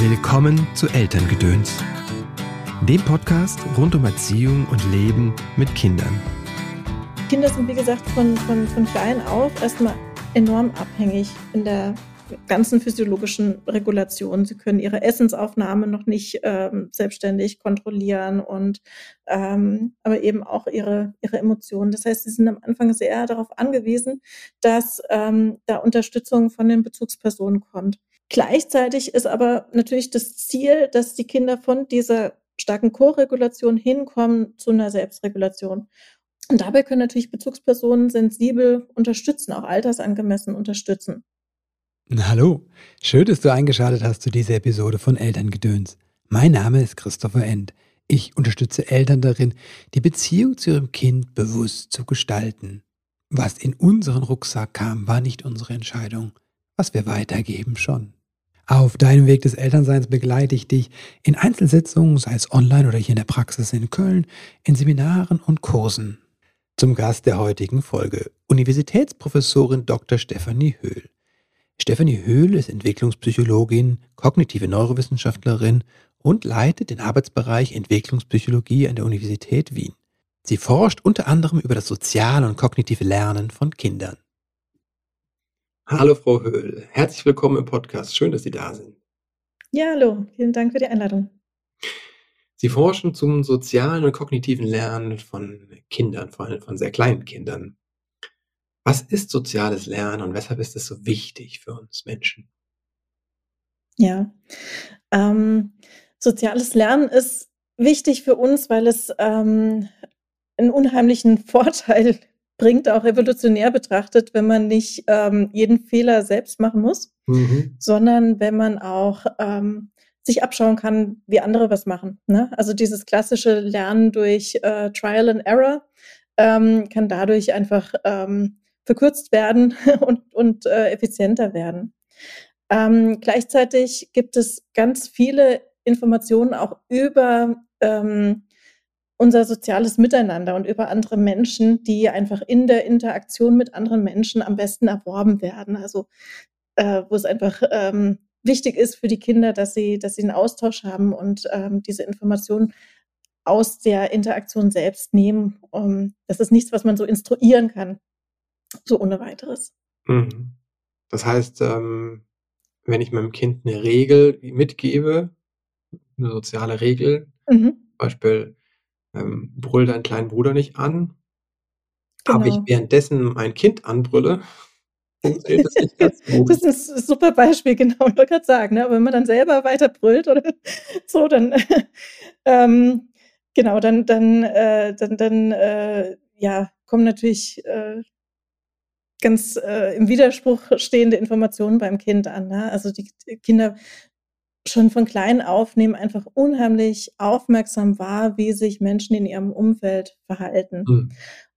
Willkommen zu Elterngedöns, dem Podcast rund um Erziehung und Leben mit Kindern. Kinder sind, wie gesagt, von, von, von klein auf erstmal enorm abhängig in der ganzen physiologischen Regulation. Sie können ihre Essensaufnahme noch nicht ähm, selbstständig kontrollieren und ähm, aber eben auch ihre, ihre Emotionen. Das heißt, sie sind am Anfang sehr darauf angewiesen, dass ähm, da Unterstützung von den Bezugspersonen kommt. Gleichzeitig ist aber natürlich das Ziel, dass die Kinder von dieser starken Koregulation hinkommen zu einer Selbstregulation. Und dabei können natürlich Bezugspersonen sensibel unterstützen, auch altersangemessen unterstützen. Hallo, schön, dass du eingeschaltet hast zu dieser Episode von Elterngedöns. Mein Name ist Christopher End. Ich unterstütze Eltern darin, die Beziehung zu ihrem Kind bewusst zu gestalten. Was in unseren Rucksack kam, war nicht unsere Entscheidung. Was wir weitergeben, schon. Auf deinem Weg des Elternseins begleite ich dich in Einzelsitzungen, sei es online oder hier in der Praxis in Köln, in Seminaren und Kursen. Zum Gast der heutigen Folge, Universitätsprofessorin Dr. Stefanie Höhl. Stefanie Höhl ist Entwicklungspsychologin, kognitive Neurowissenschaftlerin und leitet den Arbeitsbereich Entwicklungspsychologie an der Universität Wien. Sie forscht unter anderem über das soziale und kognitive Lernen von Kindern. Hallo Frau Höhl, herzlich willkommen im Podcast. Schön, dass Sie da sind. Ja, hallo, vielen Dank für die Einladung. Sie forschen zum sozialen und kognitiven Lernen von Kindern, vor allem von sehr kleinen Kindern. Was ist soziales Lernen und weshalb ist es so wichtig für uns Menschen? Ja, ähm, soziales Lernen ist wichtig für uns, weil es ähm, einen unheimlichen Vorteil bringt, auch evolutionär betrachtet, wenn man nicht ähm, jeden Fehler selbst machen muss, mhm. sondern wenn man auch ähm, sich abschauen kann, wie andere was machen. Ne? Also dieses klassische Lernen durch äh, Trial and Error ähm, kann dadurch einfach ähm, verkürzt werden und, und äh, effizienter werden. Ähm, gleichzeitig gibt es ganz viele Informationen auch über ähm, unser soziales Miteinander und über andere Menschen, die einfach in der Interaktion mit anderen Menschen am besten erworben werden. Also äh, wo es einfach ähm, wichtig ist für die Kinder, dass sie, dass sie einen Austausch haben und ähm, diese Informationen aus der Interaktion selbst nehmen. Um, das ist nichts, was man so instruieren kann so ohne weiteres. Mhm. Das heißt, ähm, wenn ich meinem Kind eine Regel mitgebe, eine soziale Regel, mhm. zum Beispiel ähm, brüll deinen kleinen Bruder nicht an, genau. aber ich währenddessen mein Kind anbrülle, funktioniert das nicht ganz gut. Das ist ein super Beispiel, genau. Ich wollte gerade sagen, ne? wenn man dann selber weiter brüllt oder so, dann ähm, genau, dann, dann, äh, dann, dann äh, ja, kommen natürlich äh, ganz äh, im Widerspruch stehende Informationen beim Kind an. Ne? Also die Kinder schon von klein auf nehmen einfach unheimlich aufmerksam wahr, wie sich Menschen in ihrem Umfeld verhalten. Mhm.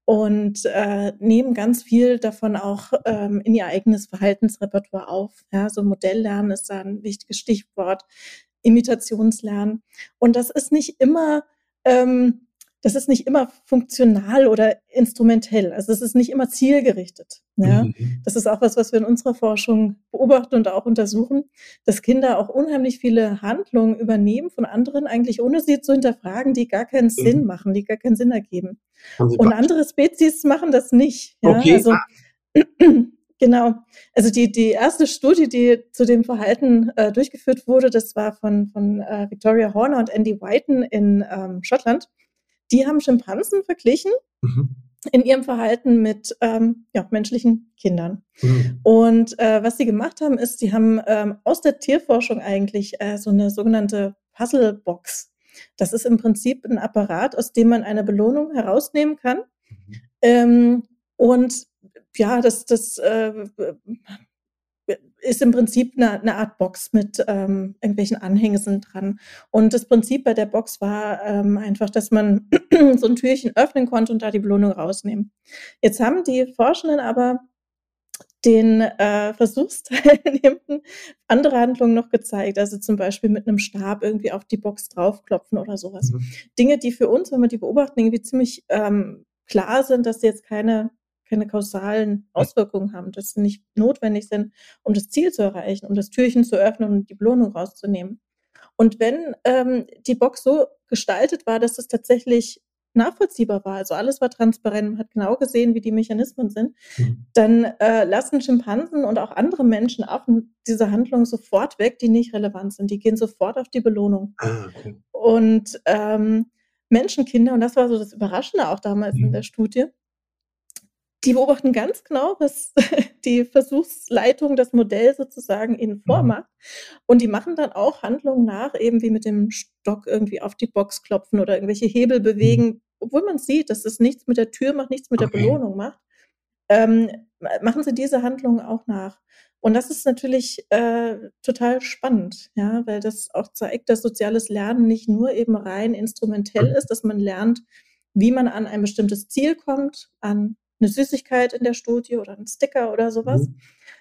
Und äh, nehmen ganz viel davon auch ähm, in ihr eigenes Verhaltensrepertoire auf. Ja, so Modelllernen ist da ein wichtiges Stichwort, Imitationslernen. Und das ist nicht immer ähm, das ist nicht immer funktional oder instrumentell. Also es ist nicht immer zielgerichtet. Ja? Mhm. Das ist auch was, was wir in unserer Forschung beobachten und auch untersuchen, dass Kinder auch unheimlich viele Handlungen übernehmen von anderen, eigentlich ohne sie zu hinterfragen, die gar keinen mhm. Sinn machen, die gar keinen Sinn ergeben. Und andere Spezies machen das nicht. Ja? Okay. Also, Genau. Also die, die erste Studie, die zu dem Verhalten äh, durchgeführt wurde, das war von, von äh, Victoria Horner und Andy Whiten in ähm, Schottland die haben Schimpansen verglichen. Mhm. in ihrem Verhalten mit ähm, ja, menschlichen Kindern. Mhm. Und äh, was sie gemacht haben, ist, sie haben ähm, aus der Tierforschung eigentlich äh, so eine sogenannte Puzzlebox. Das ist im Prinzip ein Apparat, aus dem man eine Belohnung herausnehmen kann. Mhm. Ähm, und ja, das, das äh, ist im Prinzip eine, eine Art Box mit ähm, irgendwelchen Anhängseln dran. Und das Prinzip bei der Box war ähm, einfach, dass man so ein Türchen öffnen konnte und da die Belohnung rausnehmen. Jetzt haben die Forschenden aber den äh, Versuchsteilnehmenden andere Handlungen noch gezeigt, also zum Beispiel mit einem Stab irgendwie auf die Box draufklopfen oder sowas. Mhm. Dinge, die für uns, wenn wir die beobachten, irgendwie ziemlich ähm, klar sind, dass sie jetzt keine keine kausalen Auswirkungen haben, dass sie nicht notwendig sind, um das Ziel zu erreichen, um das Türchen zu öffnen und die Belohnung rauszunehmen. Und wenn ähm, die Box so gestaltet war, dass es tatsächlich nachvollziehbar war, also alles war transparent, man hat genau gesehen, wie die Mechanismen sind, mhm. dann äh, lassen Schimpansen und auch andere Menschen auch diese Handlungen sofort weg, die nicht relevant sind. Die gehen sofort auf die Belohnung. Ah, okay. Und ähm, Menschenkinder, und das war so das Überraschende auch damals mhm. in der Studie, die beobachten ganz genau, was die Versuchsleitung, das Modell sozusagen ihnen mhm. vormacht. Und die machen dann auch Handlungen nach, eben wie mit dem Stock irgendwie auf die Box klopfen oder irgendwelche Hebel mhm. bewegen, obwohl man sieht, dass es nichts mit der Tür macht, nichts mit okay. der Belohnung macht. Ähm, machen sie diese Handlungen auch nach. Und das ist natürlich äh, total spannend, ja, weil das auch zeigt, dass soziales Lernen nicht nur eben rein instrumentell mhm. ist, dass man lernt, wie man an ein bestimmtes Ziel kommt, an eine Süßigkeit in der Studie oder ein Sticker oder sowas, mhm.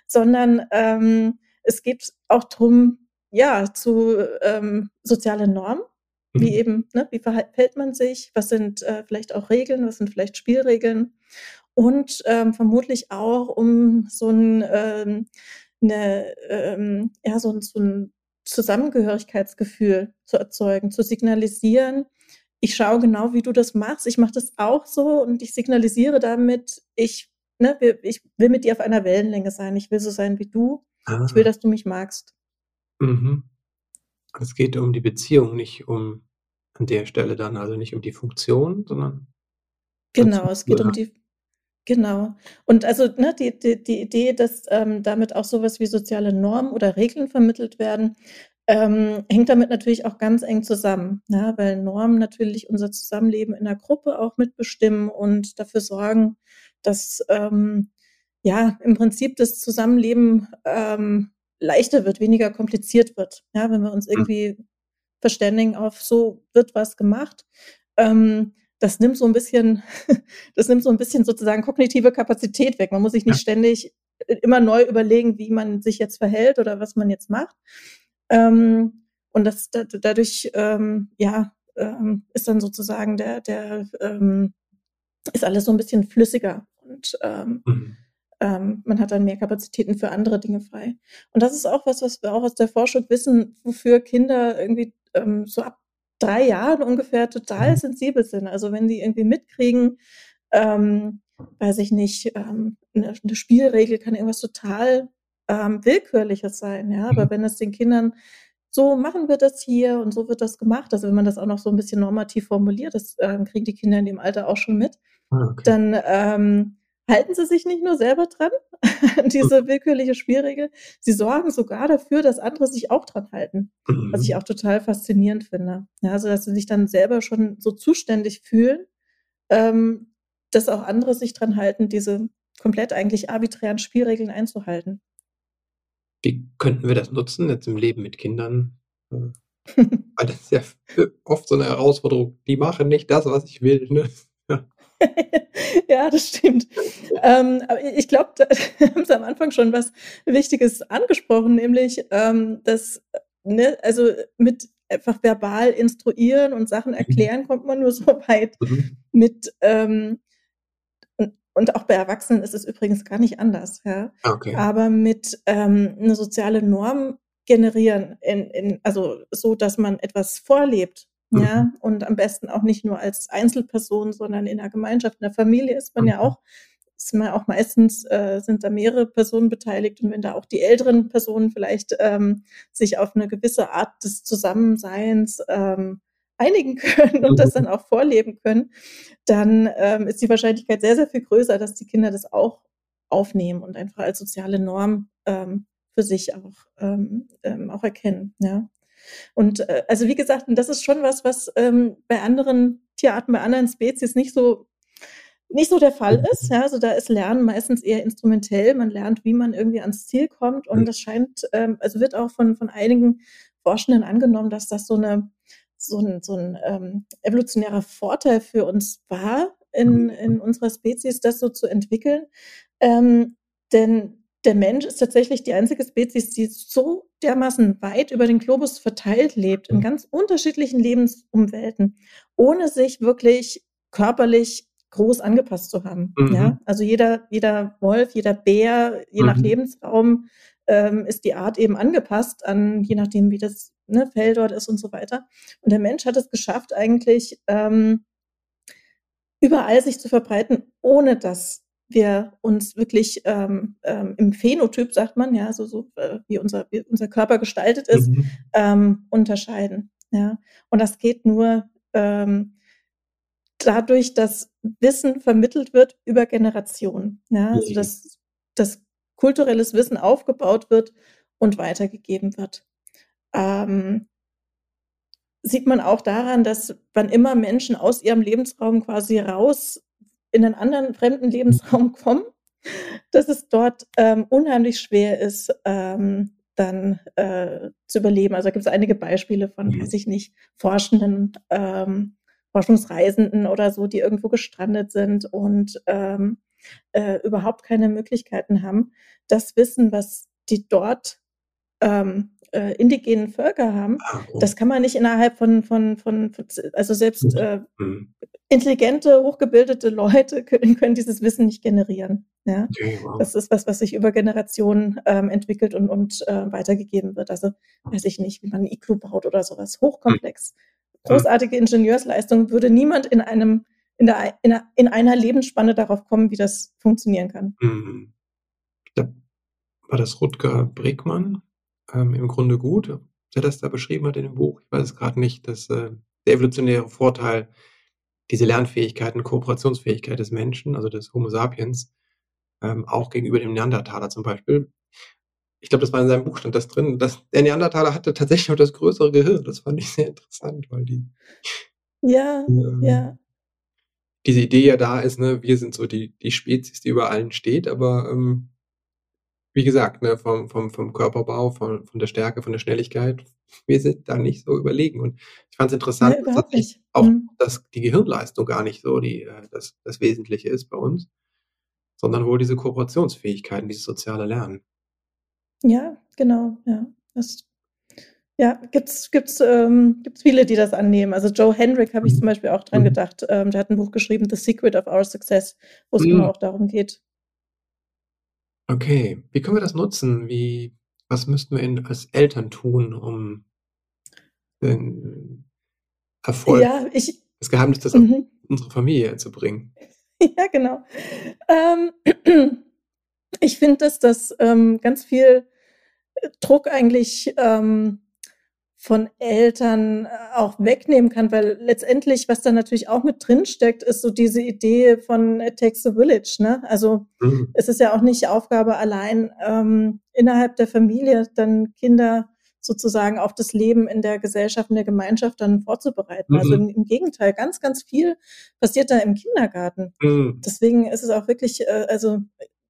sondern ähm, es geht auch darum, ja, zu ähm, soziale Normen, mhm. wie eben, ne, wie verhält man sich, was sind äh, vielleicht auch Regeln, was sind vielleicht Spielregeln und ähm, vermutlich auch um so ein, ähm, eine, ähm, ja, so, so ein Zusammengehörigkeitsgefühl zu erzeugen, zu signalisieren, ich schaue genau, wie du das machst. Ich mache das auch so und ich signalisiere damit, ich, ne, ich will mit dir auf einer Wellenlänge sein. Ich will so sein wie du. Ah. Ich will, ah. dass du mich magst. Mhm. Es geht um die Beziehung, nicht um an der Stelle dann, also nicht um die Funktion, sondern. Genau, es geht um die, Genau. Und also ne, die, die, die Idee, dass ähm, damit auch sowas wie soziale Normen oder Regeln vermittelt werden, ähm, hängt damit natürlich auch ganz eng zusammen, ne? weil Normen natürlich unser Zusammenleben in der Gruppe auch mitbestimmen und dafür sorgen, dass ähm, ja im Prinzip das Zusammenleben ähm, leichter wird, weniger kompliziert wird. Ja, wenn wir uns hm. irgendwie verständigen auf so wird was gemacht. Ähm, das nimmt so ein bisschen, das nimmt so ein bisschen sozusagen kognitive Kapazität weg. Man muss sich nicht ja. ständig äh, immer neu überlegen, wie man sich jetzt verhält oder was man jetzt macht, ähm, und das da, dadurch ähm, ja ähm, ist dann sozusagen der der ähm, ist alles so ein bisschen flüssiger und ähm, mhm. ähm, man hat dann mehr Kapazitäten für andere Dinge frei. Und das ist auch was, was wir auch aus der Forschung wissen, wofür Kinder irgendwie ähm, so ab drei Jahren ungefähr total mhm. sensibel sind. Also wenn sie irgendwie mitkriegen, ähm, weiß ich nicht, ähm, eine, eine Spielregel kann irgendwas total ähm, Willkürliches sein, ja. Aber mhm. wenn es den Kindern so machen wir das hier und so wird das gemacht, also wenn man das auch noch so ein bisschen normativ formuliert, das ähm, kriegen die Kinder in dem Alter auch schon mit, ah, okay. dann ähm, halten sie sich nicht nur selber dran an diese willkürliche Spielregel, sie sorgen sogar dafür, dass andere sich auch dran halten, mhm. was ich auch total faszinierend finde. Ja, also dass sie sich dann selber schon so zuständig fühlen, ähm, dass auch andere sich dran halten, diese komplett eigentlich arbiträren Spielregeln einzuhalten. Wie könnten wir das nutzen jetzt im Leben mit Kindern? Äh, weil das ist ja oft so eine Herausforderung. Die machen nicht das, was ich will. Ne? ja, das stimmt. Ähm, aber ich glaube, da haben Sie am Anfang schon was Wichtiges angesprochen, nämlich, ähm, dass, ne, also mit einfach verbal instruieren und Sachen mhm. erklären kommt man nur so weit. Mhm. Mit ähm, und auch bei Erwachsenen ist es übrigens gar nicht anders, ja. Ah, okay. Aber mit ähm, eine soziale Norm generieren, in, in, also so, dass man etwas vorlebt, mhm. ja, und am besten auch nicht nur als Einzelperson, sondern in der Gemeinschaft, in der Familie ist man mhm. ja auch, ist man auch meistens, äh, sind da mehrere Personen beteiligt und wenn da auch die älteren Personen vielleicht ähm, sich auf eine gewisse Art des Zusammenseins ähm, einigen können und das dann auch vorleben können, dann ähm, ist die Wahrscheinlichkeit sehr, sehr viel größer, dass die Kinder das auch aufnehmen und einfach als soziale Norm ähm, für sich auch, ähm, ähm, auch erkennen. Ja. Und äh, also wie gesagt, das ist schon was, was ähm, bei anderen Tierarten, bei anderen Spezies nicht so nicht so der Fall ist. Ja, also da ist Lernen meistens eher instrumentell. Man lernt, wie man irgendwie ans Ziel kommt. Und das scheint, ähm, also wird auch von, von einigen Forschenden angenommen, dass das so eine so ein, so ein ähm, evolutionärer Vorteil für uns war, in, mhm. in unserer Spezies das so zu entwickeln. Ähm, denn der Mensch ist tatsächlich die einzige Spezies, die so dermaßen weit über den Globus verteilt lebt, in mhm. ganz unterschiedlichen Lebensumwelten, ohne sich wirklich körperlich groß angepasst zu haben. Mhm. Ja? Also jeder, jeder Wolf, jeder Bär, je mhm. nach Lebensraum, ähm, ist die Art eben angepasst an, je nachdem, wie das ne, Fell dort ist und so weiter. Und der Mensch hat es geschafft, eigentlich ähm, überall sich zu verbreiten, ohne dass wir uns wirklich ähm, ähm, im Phänotyp, sagt man, ja, so, so äh, wie, unser, wie unser Körper gestaltet ist, mhm. ähm, unterscheiden. Ja. Und das geht nur ähm, dadurch, dass Wissen vermittelt wird über Generationen. Ja. Also dass, dass kulturelles Wissen aufgebaut wird und weitergegeben wird. Ähm, sieht man auch daran, dass wann immer Menschen aus ihrem Lebensraum quasi raus in einen anderen fremden Lebensraum kommen, dass es dort ähm, unheimlich schwer ist, ähm, dann äh, zu überleben. Also gibt es einige Beispiele von, mhm. weiß ich nicht, Forschenden, ähm, Forschungsreisenden oder so, die irgendwo gestrandet sind und ähm, äh, überhaupt keine Möglichkeiten haben, das Wissen, was die dort ähm, äh, indigenen Völker haben, ah, das kann man nicht innerhalb von, von, von, also selbst äh, mhm. intelligente, hochgebildete Leute können, können, dieses Wissen nicht generieren. Ja? Das ist was, was sich über Generationen ähm, entwickelt und, und äh, weitergegeben wird. Also weiß ich nicht, wie man ein IQ baut oder sowas. Hochkomplex. Mhm. Großartige Ingenieursleistung würde niemand in einem in, der, in, einer, in einer Lebensspanne darauf kommen, wie das funktionieren kann. Mhm. Da war das Rutger Bregmann, ähm, im Grunde gut, der das da beschrieben hat in dem Buch. Ich weiß es gerade nicht, dass äh, der evolutionäre Vorteil, diese Lernfähigkeit und Kooperationsfähigkeit des Menschen, also des Homo sapiens, ähm, auch gegenüber dem Neandertaler zum Beispiel. Ich glaube, das war in seinem Buch stand das drin, dass der Neandertaler hatte tatsächlich auch das größere Gehirn. Das fand ich sehr interessant, weil die ja, ähm, ja. Diese Idee ja da ist, ne, wir sind so die, die Spezies, die über allen steht, aber ähm, wie gesagt, ne, vom, vom, vom Körperbau, von, von der Stärke, von der Schnelligkeit, wir sind da nicht so überlegen. Und ich fand es interessant, ja, dass nicht. auch mhm. dass die Gehirnleistung gar nicht so die, äh, das, das Wesentliche ist bei uns, sondern wohl diese Kooperationsfähigkeiten, dieses soziale Lernen. Ja, genau, ja. Das, ja, gibt's, gibt's, ähm, gibt's viele, die das annehmen. Also Joe Hendrick habe ich mhm. zum Beispiel auch dran mhm. gedacht. Ähm, der hat ein Buch geschrieben, The Secret of Our Success, wo es mhm. genau auch darum geht, Okay, wie können wir das nutzen? Wie was müssten wir in als Eltern tun, um den Erfolg Ja, ich das Geheimnis das mhm. unsere Familie zu bringen? Ja, genau. Ähm, ich finde, dass das, ähm, ganz viel Druck eigentlich, ähm von Eltern äh, auch wegnehmen kann, weil letztendlich, was da natürlich auch mit drin steckt, ist so diese Idee von It takes a village. Ne? Also mhm. es ist ja auch nicht Aufgabe allein ähm, innerhalb der Familie dann Kinder sozusagen auf das Leben in der Gesellschaft, in der Gemeinschaft dann vorzubereiten. Also mhm. Also im, im, Gegenteil, ganz, ganz viel passiert da im Kindergarten. Mhm. Deswegen ist es auch wirklich, äh, also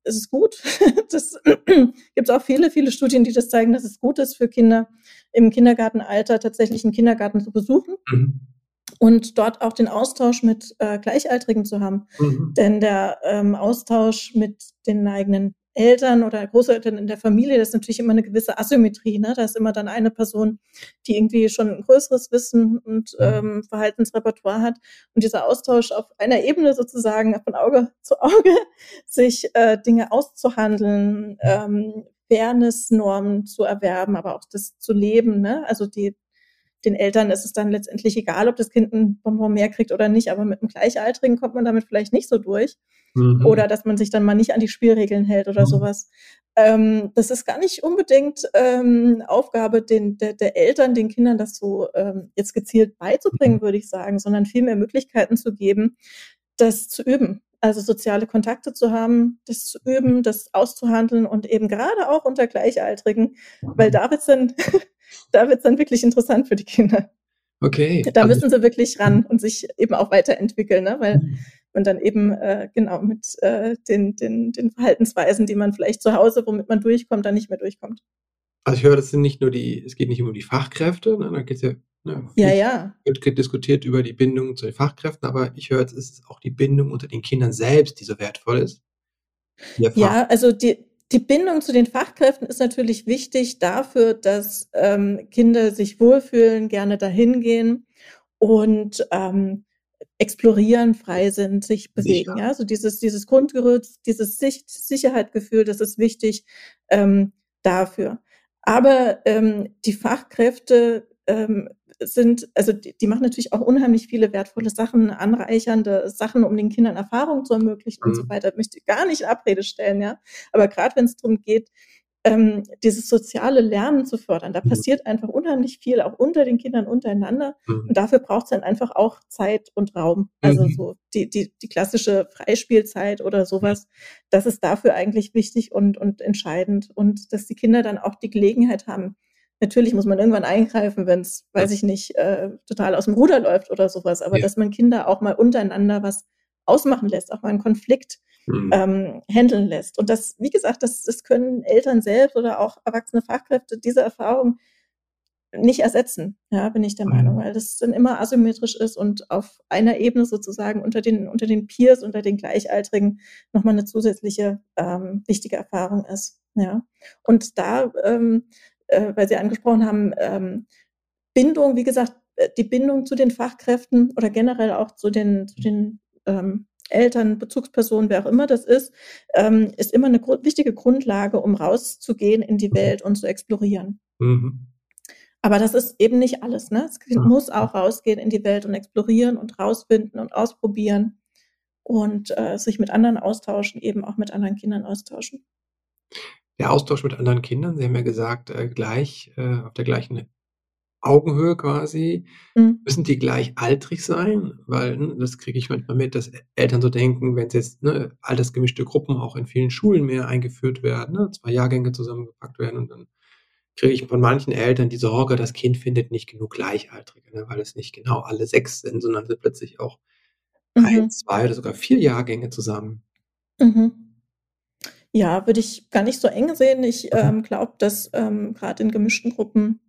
es ist gut. Das gibt auch viele, viele Studien, die das zeigen, dass es gut ist für Kinder im Kindergartenalter tatsächlich einen Kindergarten zu besuchen. Mhm. Und dort auch den Austausch mit äh, Gleichaltrigen zu haben. Mhm. Denn der ähm, Austausch mit den eigenen Eltern oder Großeltern in der Familie, das ist natürlich immer eine gewisse Asymmetrie. Ne? Da ist immer dann eine Person, die irgendwie schon ein größeres Wissen und ähm, Verhaltensrepertoire hat. Und dieser Austausch auf einer Ebene sozusagen von Auge zu Auge, sich äh, Dinge auszuhandeln, ähm, Fairness-Normen zu erwerben, aber auch das zu leben. Ne? Also die den Eltern ist es dann letztendlich egal, ob das Kind ein Bonbon mehr kriegt oder nicht, aber mit einem Gleichaltrigen kommt man damit vielleicht nicht so durch. Mhm. Oder dass man sich dann mal nicht an die Spielregeln hält oder mhm. sowas. Ähm, das ist gar nicht unbedingt ähm, Aufgabe den, der, der, Eltern, den Kindern das so ähm, jetzt gezielt beizubringen, mhm. würde ich sagen, sondern viel mehr Möglichkeiten zu geben, das zu üben. Also soziale Kontakte zu haben, das zu üben, das auszuhandeln und eben gerade auch unter Gleichaltrigen, weil mhm. da wird's dann da wird es dann wirklich interessant für die Kinder. Okay. Da also müssen sie wirklich ran und sich eben auch weiterentwickeln, ne? weil mhm. man dann eben äh, genau mit äh, den, den, den Verhaltensweisen, die man vielleicht zu Hause, womit man durchkommt, dann nicht mehr durchkommt. Also ich höre, das sind nicht nur die, es geht nicht nur um die Fachkräfte, ne? da geht ja, ne, ja, ja. Wird diskutiert über die Bindung zu den Fachkräften, aber ich höre, es ist auch die Bindung unter den Kindern selbst, die so wertvoll ist. Ja, also die, die Bindung zu den Fachkräften ist natürlich wichtig dafür, dass ähm, Kinder sich wohlfühlen, gerne dahin gehen und ähm, explorieren, frei sind, sich bewegen. Ja, so dieses, dieses Grundgerüst, dieses Sich Sicherheitsgefühl, das ist wichtig. Ähm, dafür. Aber ähm, die Fachkräfte ähm, sind, also die, die, machen natürlich auch unheimlich viele wertvolle Sachen, anreichernde Sachen, um den Kindern Erfahrungen zu ermöglichen mhm. und so mhm. weiter. möchte ich gar nicht in Abrede stellen, ja. Aber gerade wenn es darum geht, ähm, dieses soziale Lernen zu fördern. Da mhm. passiert einfach unheimlich viel, auch unter den Kindern untereinander. Mhm. Und dafür braucht es dann einfach auch Zeit und Raum. Also mhm. so die, die, die klassische Freispielzeit oder sowas. Das ist dafür eigentlich wichtig und, und entscheidend. Und dass die Kinder dann auch die Gelegenheit haben, Natürlich muss man irgendwann eingreifen, wenn es, weiß ich nicht, äh, total aus dem Ruder läuft oder sowas, aber ja. dass man Kinder auch mal untereinander was ausmachen lässt, auch mal einen Konflikt mhm. ähm, handeln lässt. Und das, wie gesagt, das, das können Eltern selbst oder auch erwachsene Fachkräfte diese Erfahrung nicht ersetzen, ja, bin ich der mhm. Meinung, weil das dann immer asymmetrisch ist und auf einer Ebene sozusagen unter den, unter den Peers, unter den Gleichaltrigen nochmal eine zusätzliche ähm, wichtige Erfahrung ist. Ja. Und da, ähm, äh, weil Sie angesprochen haben, ähm, Bindung, wie gesagt, äh, die Bindung zu den Fachkräften oder generell auch zu den, zu den ähm, Eltern, Bezugspersonen, wer auch immer das ist, ähm, ist immer eine wichtige Grundlage, um rauszugehen in die. Welt und zu explorieren. Mhm. Aber das ist eben nicht alles. Ne? Das Kind muss auch rausgehen in die Welt und explorieren und rausfinden und ausprobieren und äh, sich mit anderen austauschen, eben auch mit anderen Kindern austauschen. Der Austausch mit anderen Kindern, Sie haben ja gesagt, äh, gleich äh, auf der gleichen Augenhöhe quasi. Mhm. Müssen die gleichaltrig sein? Weil ne, das kriege ich manchmal mit, dass Eltern so denken, wenn jetzt ne, altersgemischte Gruppen auch in vielen Schulen mehr eingeführt werden, ne, zwei Jahrgänge zusammengepackt werden und dann kriege ich von manchen Eltern die Sorge, das Kind findet nicht genug Gleichaltrige, ne, weil es nicht genau alle sechs sind, sondern sind plötzlich auch mhm. ein, zwei oder sogar vier Jahrgänge zusammen. Mhm. Ja, würde ich gar nicht so eng sehen. Ich ähm, glaube, dass ähm, gerade in gemischten Gruppen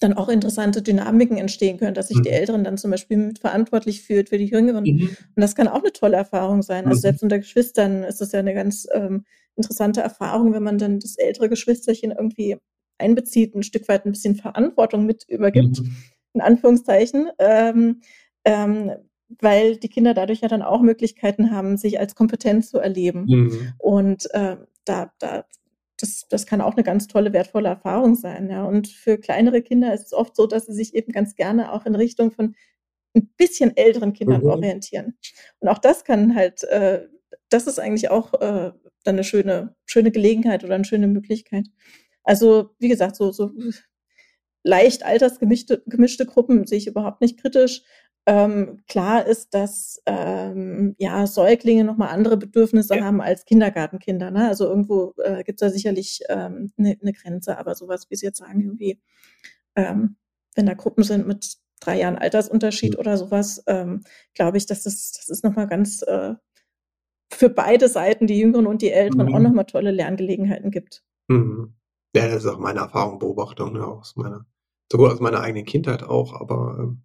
dann auch interessante Dynamiken entstehen können, dass sich die mhm. Älteren dann zum Beispiel mit verantwortlich fühlt für die Jüngeren. Mhm. Und das kann auch eine tolle Erfahrung sein. Also mhm. selbst unter Geschwistern ist das ja eine ganz ähm, interessante Erfahrung, wenn man dann das ältere Geschwisterchen irgendwie einbezieht, ein Stück weit ein bisschen Verantwortung mit übergibt, mhm. in Anführungszeichen. Ähm, ähm, weil die Kinder dadurch ja dann auch Möglichkeiten haben, sich als kompetent zu erleben. Mhm. Und äh, da, da das, das kann auch eine ganz tolle, wertvolle Erfahrung sein. Ja. Und für kleinere Kinder ist es oft so, dass sie sich eben ganz gerne auch in Richtung von ein bisschen älteren Kindern mhm. orientieren. Und auch das kann halt, äh, das ist eigentlich auch äh, dann eine schöne, schöne Gelegenheit oder eine schöne Möglichkeit. Also, wie gesagt, so, so leicht altersgemischte gemischte Gruppen sehe ich überhaupt nicht kritisch. Ähm, klar ist, dass ähm, ja Säuglinge nochmal andere Bedürfnisse ja. haben als Kindergartenkinder. Ne? Also irgendwo äh, gibt es da sicherlich ähm, eine ne Grenze, aber sowas, wie Sie jetzt sagen, irgendwie, ähm, wenn da Gruppen sind mit drei Jahren Altersunterschied mhm. oder sowas, ähm, glaube ich, dass das, das ist nochmal ganz äh, für beide Seiten, die Jüngeren und die Älteren, mhm. auch nochmal tolle Lerngelegenheiten gibt. Mhm. Ja, das ist auch meine Erfahrung, Beobachtung, ne, aus meiner, sowohl aus meiner eigenen Kindheit auch, aber ähm,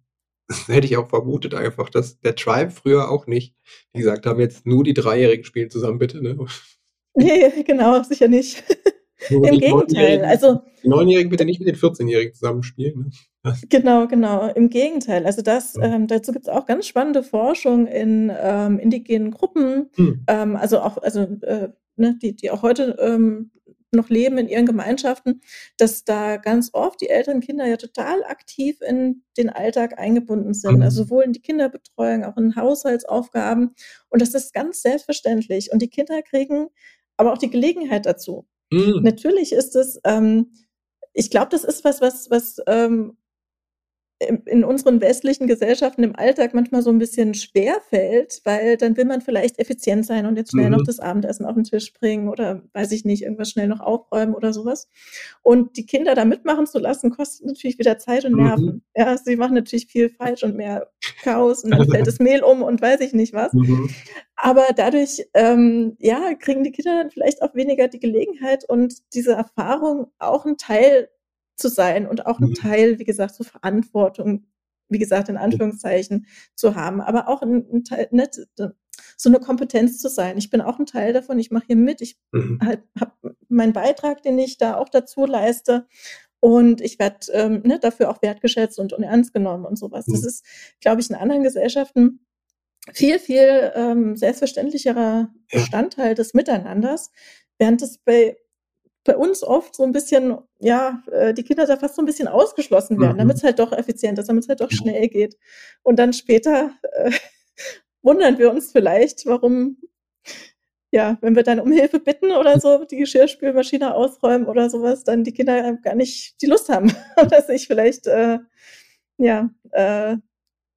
hätte ich auch vermutet einfach, dass der Tribe früher auch nicht, wie gesagt haben, jetzt nur die Dreijährigen spielen zusammen, bitte, ne? Nee, genau, sicher nicht. Im Gegenteil, also. Die Neunjährigen bitte nicht mit den 14-Jährigen zusammenspielen. Ne? Genau, genau. Im Gegenteil. Also das, ja. ähm, dazu gibt es auch ganz spannende Forschung in ähm, indigenen Gruppen, hm. ähm, also auch, also äh, ne, die, die auch heute ähm, noch leben in ihren Gemeinschaften, dass da ganz oft die älteren Kinder ja total aktiv in den Alltag eingebunden sind. Mhm. Also sowohl in die Kinderbetreuung, auch in Haushaltsaufgaben. Und das ist ganz selbstverständlich. Und die Kinder kriegen aber auch die Gelegenheit dazu. Mhm. Natürlich ist es, ähm, ich glaube, das ist was, was, was ähm, in unseren westlichen Gesellschaften im Alltag manchmal so ein bisschen schwer fällt, weil dann will man vielleicht effizient sein und jetzt schnell mhm. noch das Abendessen auf den Tisch bringen oder weiß ich nicht, irgendwas schnell noch aufräumen oder sowas. Und die Kinder da mitmachen zu lassen, kostet natürlich wieder Zeit und Nerven. Mhm. Ja, sie machen natürlich viel falsch und mehr Chaos und dann fällt das Mehl um und weiß ich nicht was. Mhm. Aber dadurch, ähm, ja, kriegen die Kinder dann vielleicht auch weniger die Gelegenheit und diese Erfahrung auch ein Teil zu sein und auch ein mhm. Teil, wie gesagt, zur Verantwortung, wie gesagt, in Anführungszeichen zu haben, aber auch ein, ein Teil, nicht, so eine Kompetenz zu sein. Ich bin auch ein Teil davon, ich mache hier mit, ich mhm. halt, habe meinen Beitrag, den ich da auch dazu leiste. Und ich werde ähm, ne, dafür auch wertgeschätzt und, und ernst genommen und sowas. Mhm. Das ist, glaube ich, in anderen Gesellschaften viel, viel ähm, selbstverständlicherer Bestandteil des Miteinanders, während es bei bei uns oft so ein bisschen, ja, äh, die Kinder da fast so ein bisschen ausgeschlossen werden, mhm. damit es halt doch effizient ist, damit es halt doch schnell geht. Und dann später äh, wundern wir uns vielleicht, warum, ja, wenn wir dann um Hilfe bitten oder so, die Geschirrspülmaschine ausräumen oder sowas, dann die Kinder gar nicht die Lust haben oder sich vielleicht, äh, ja, äh,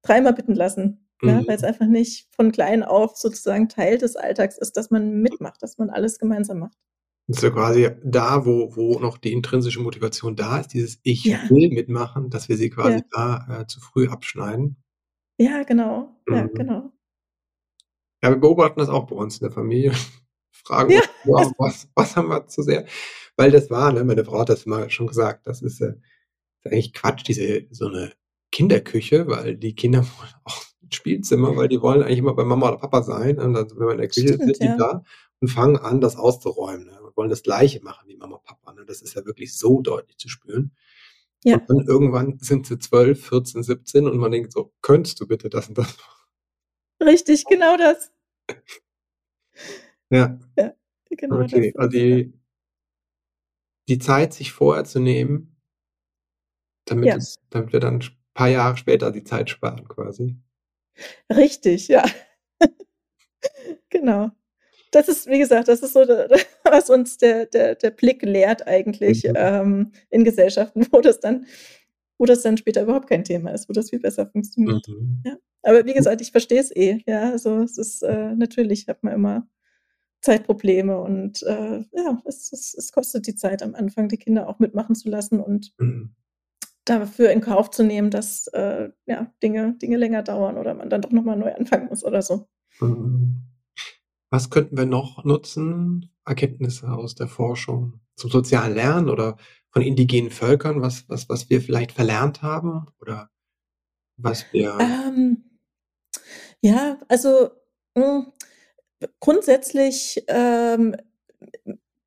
dreimal bitten lassen. Mhm. Ja, weil es einfach nicht von klein auf sozusagen Teil des Alltags ist, dass man mitmacht, dass man alles gemeinsam macht. Das ist ja quasi da, wo, wo noch die intrinsische Motivation da ist, dieses Ich ja. will mitmachen, dass wir sie quasi ja. da äh, zu früh abschneiden. Ja, genau. Mhm. Ja, genau. Ja, wir beobachten das auch bei uns in der Familie. Fragen ja. uns, was, was haben wir zu sehr? Weil das war, ne, meine Frau hat das mal schon gesagt, das ist, äh, eigentlich Quatsch, diese so eine Kinderküche, weil die Kinder wollen auch ein Spielzimmer, weil die wollen eigentlich immer bei Mama oder Papa sein. Und dann, wenn man in der Küche Stimmt, ist, sind die da fangen an, das auszuräumen. Ne? Und wollen das Gleiche machen wie Mama und Papa. Ne? Das ist ja wirklich so deutlich zu spüren. Ja. Und dann irgendwann sind sie 12, 14, 17 und man denkt so, könntest du bitte das und das machen? Richtig, genau das. ja. ja. Genau okay. das. Also die, die Zeit, sich vorher zu nehmen, damit, ja. es, damit wir dann ein paar Jahre später die Zeit sparen quasi. Richtig, ja. genau das ist, wie gesagt, das ist so, was uns der, der, der Blick lehrt eigentlich mhm. ähm, in Gesellschaften, wo das dann, wo das dann später überhaupt kein Thema ist, wo das viel besser funktioniert. Mhm. Ja. Aber wie gesagt, ich verstehe es eh. Ja, also es ist äh, natürlich hat man immer Zeitprobleme und äh, ja, es, es, es, kostet die Zeit am Anfang, die Kinder auch mitmachen zu lassen und mhm. dafür in Kauf zu nehmen, dass äh, ja, Dinge, Dinge länger dauern oder man dann doch nochmal neu anfangen muss oder so. Mhm. Was könnten wir noch nutzen? Erkenntnisse aus der Forschung zum sozialen Lernen oder von indigenen Völkern, was, was, was wir vielleicht verlernt haben oder was wir. Ähm, ja, also mh, hm, grundsätzlich ähm,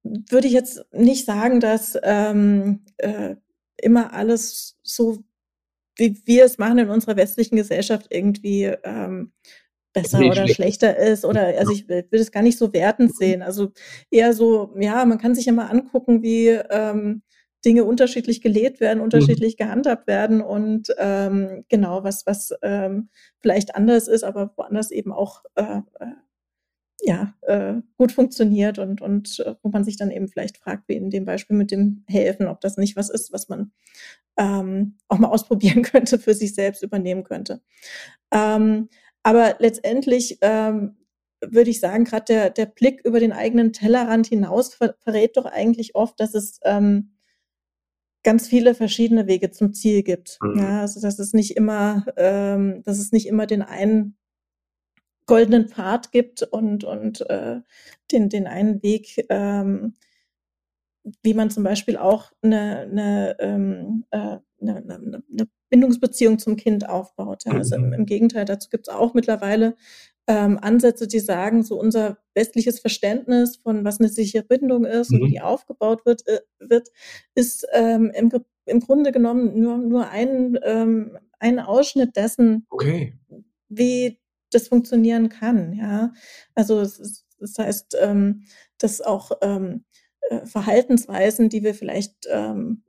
würde ich jetzt nicht sagen, dass ähm, äh, immer alles so, wie wir es machen in unserer westlichen Gesellschaft, irgendwie ähm, besser oder schlecht. schlechter ist oder also ich will es gar nicht so wertend mhm. sehen. Also eher so, ja, man kann sich ja mal angucken, wie ähm, Dinge unterschiedlich gelebt werden, mhm. unterschiedlich mhm. gehandhabt werden und ähm, genau, was, was ähm, vielleicht anders ist, aber woanders eben auch äh, äh, ja, äh, gut funktioniert und, und äh, wo man sich dann eben vielleicht fragt, wie in dem Beispiel mit dem Helfen, ob das nicht was ist, was man ähm, auch mal ausprobieren könnte, für sich selbst übernehmen könnte. Ähm, aber letztendlich ähm, würde ich sagen, gerade der, der Blick über den eigenen Tellerrand hinaus ver verrät doch eigentlich oft, dass es ähm, ganz viele verschiedene Wege zum Ziel gibt. Mhm. Ja, also dass es nicht immer, ähm, dass es nicht immer den einen goldenen Pfad gibt und, und äh, den, den einen Weg, ähm, wie man zum Beispiel auch eine, eine, ähm, äh, eine, eine, eine Bindungsbeziehung zum Kind aufbaut. Ja. Also im, mhm. im Gegenteil, dazu gibt es auch mittlerweile ähm, Ansätze, die sagen, so unser westliches Verständnis von was eine sichere Bindung ist mhm. und wie die aufgebaut wird, äh, wird ist ähm, im, im Grunde genommen nur, nur ein, ähm, ein Ausschnitt dessen, okay. wie das funktionieren kann. Ja, also es, das heißt, ähm, dass auch ähm, äh, Verhaltensweisen, die wir vielleicht ähm,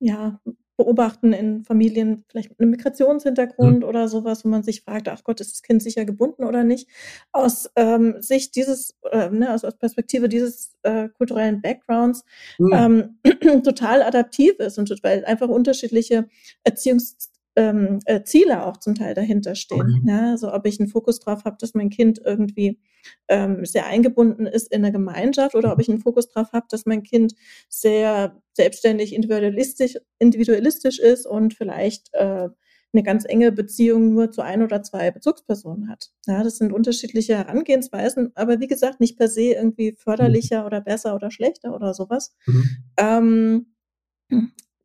ja beobachten in Familien vielleicht mit einem Migrationshintergrund mhm. oder sowas, wo man sich fragt, ach Gott, ist das Kind sicher gebunden oder nicht? Aus ähm, Sicht dieses, äh, ne, aus, aus Perspektive dieses äh, kulturellen Backgrounds mhm. ähm, total adaptiv ist und weil einfach unterschiedliche Erziehungs ähm, äh, Ziele auch zum Teil dahinter stehen. Okay. Ja, also ob ich einen Fokus drauf habe, dass mein Kind irgendwie ähm, sehr eingebunden ist in eine Gemeinschaft oder ob ich einen Fokus drauf habe, dass mein Kind sehr selbstständig individualistisch, individualistisch ist und vielleicht äh, eine ganz enge Beziehung nur zu ein oder zwei Bezugspersonen hat. Ja, das sind unterschiedliche Herangehensweisen, aber wie gesagt, nicht per se irgendwie förderlicher mhm. oder besser oder schlechter oder sowas. Mhm. Ähm,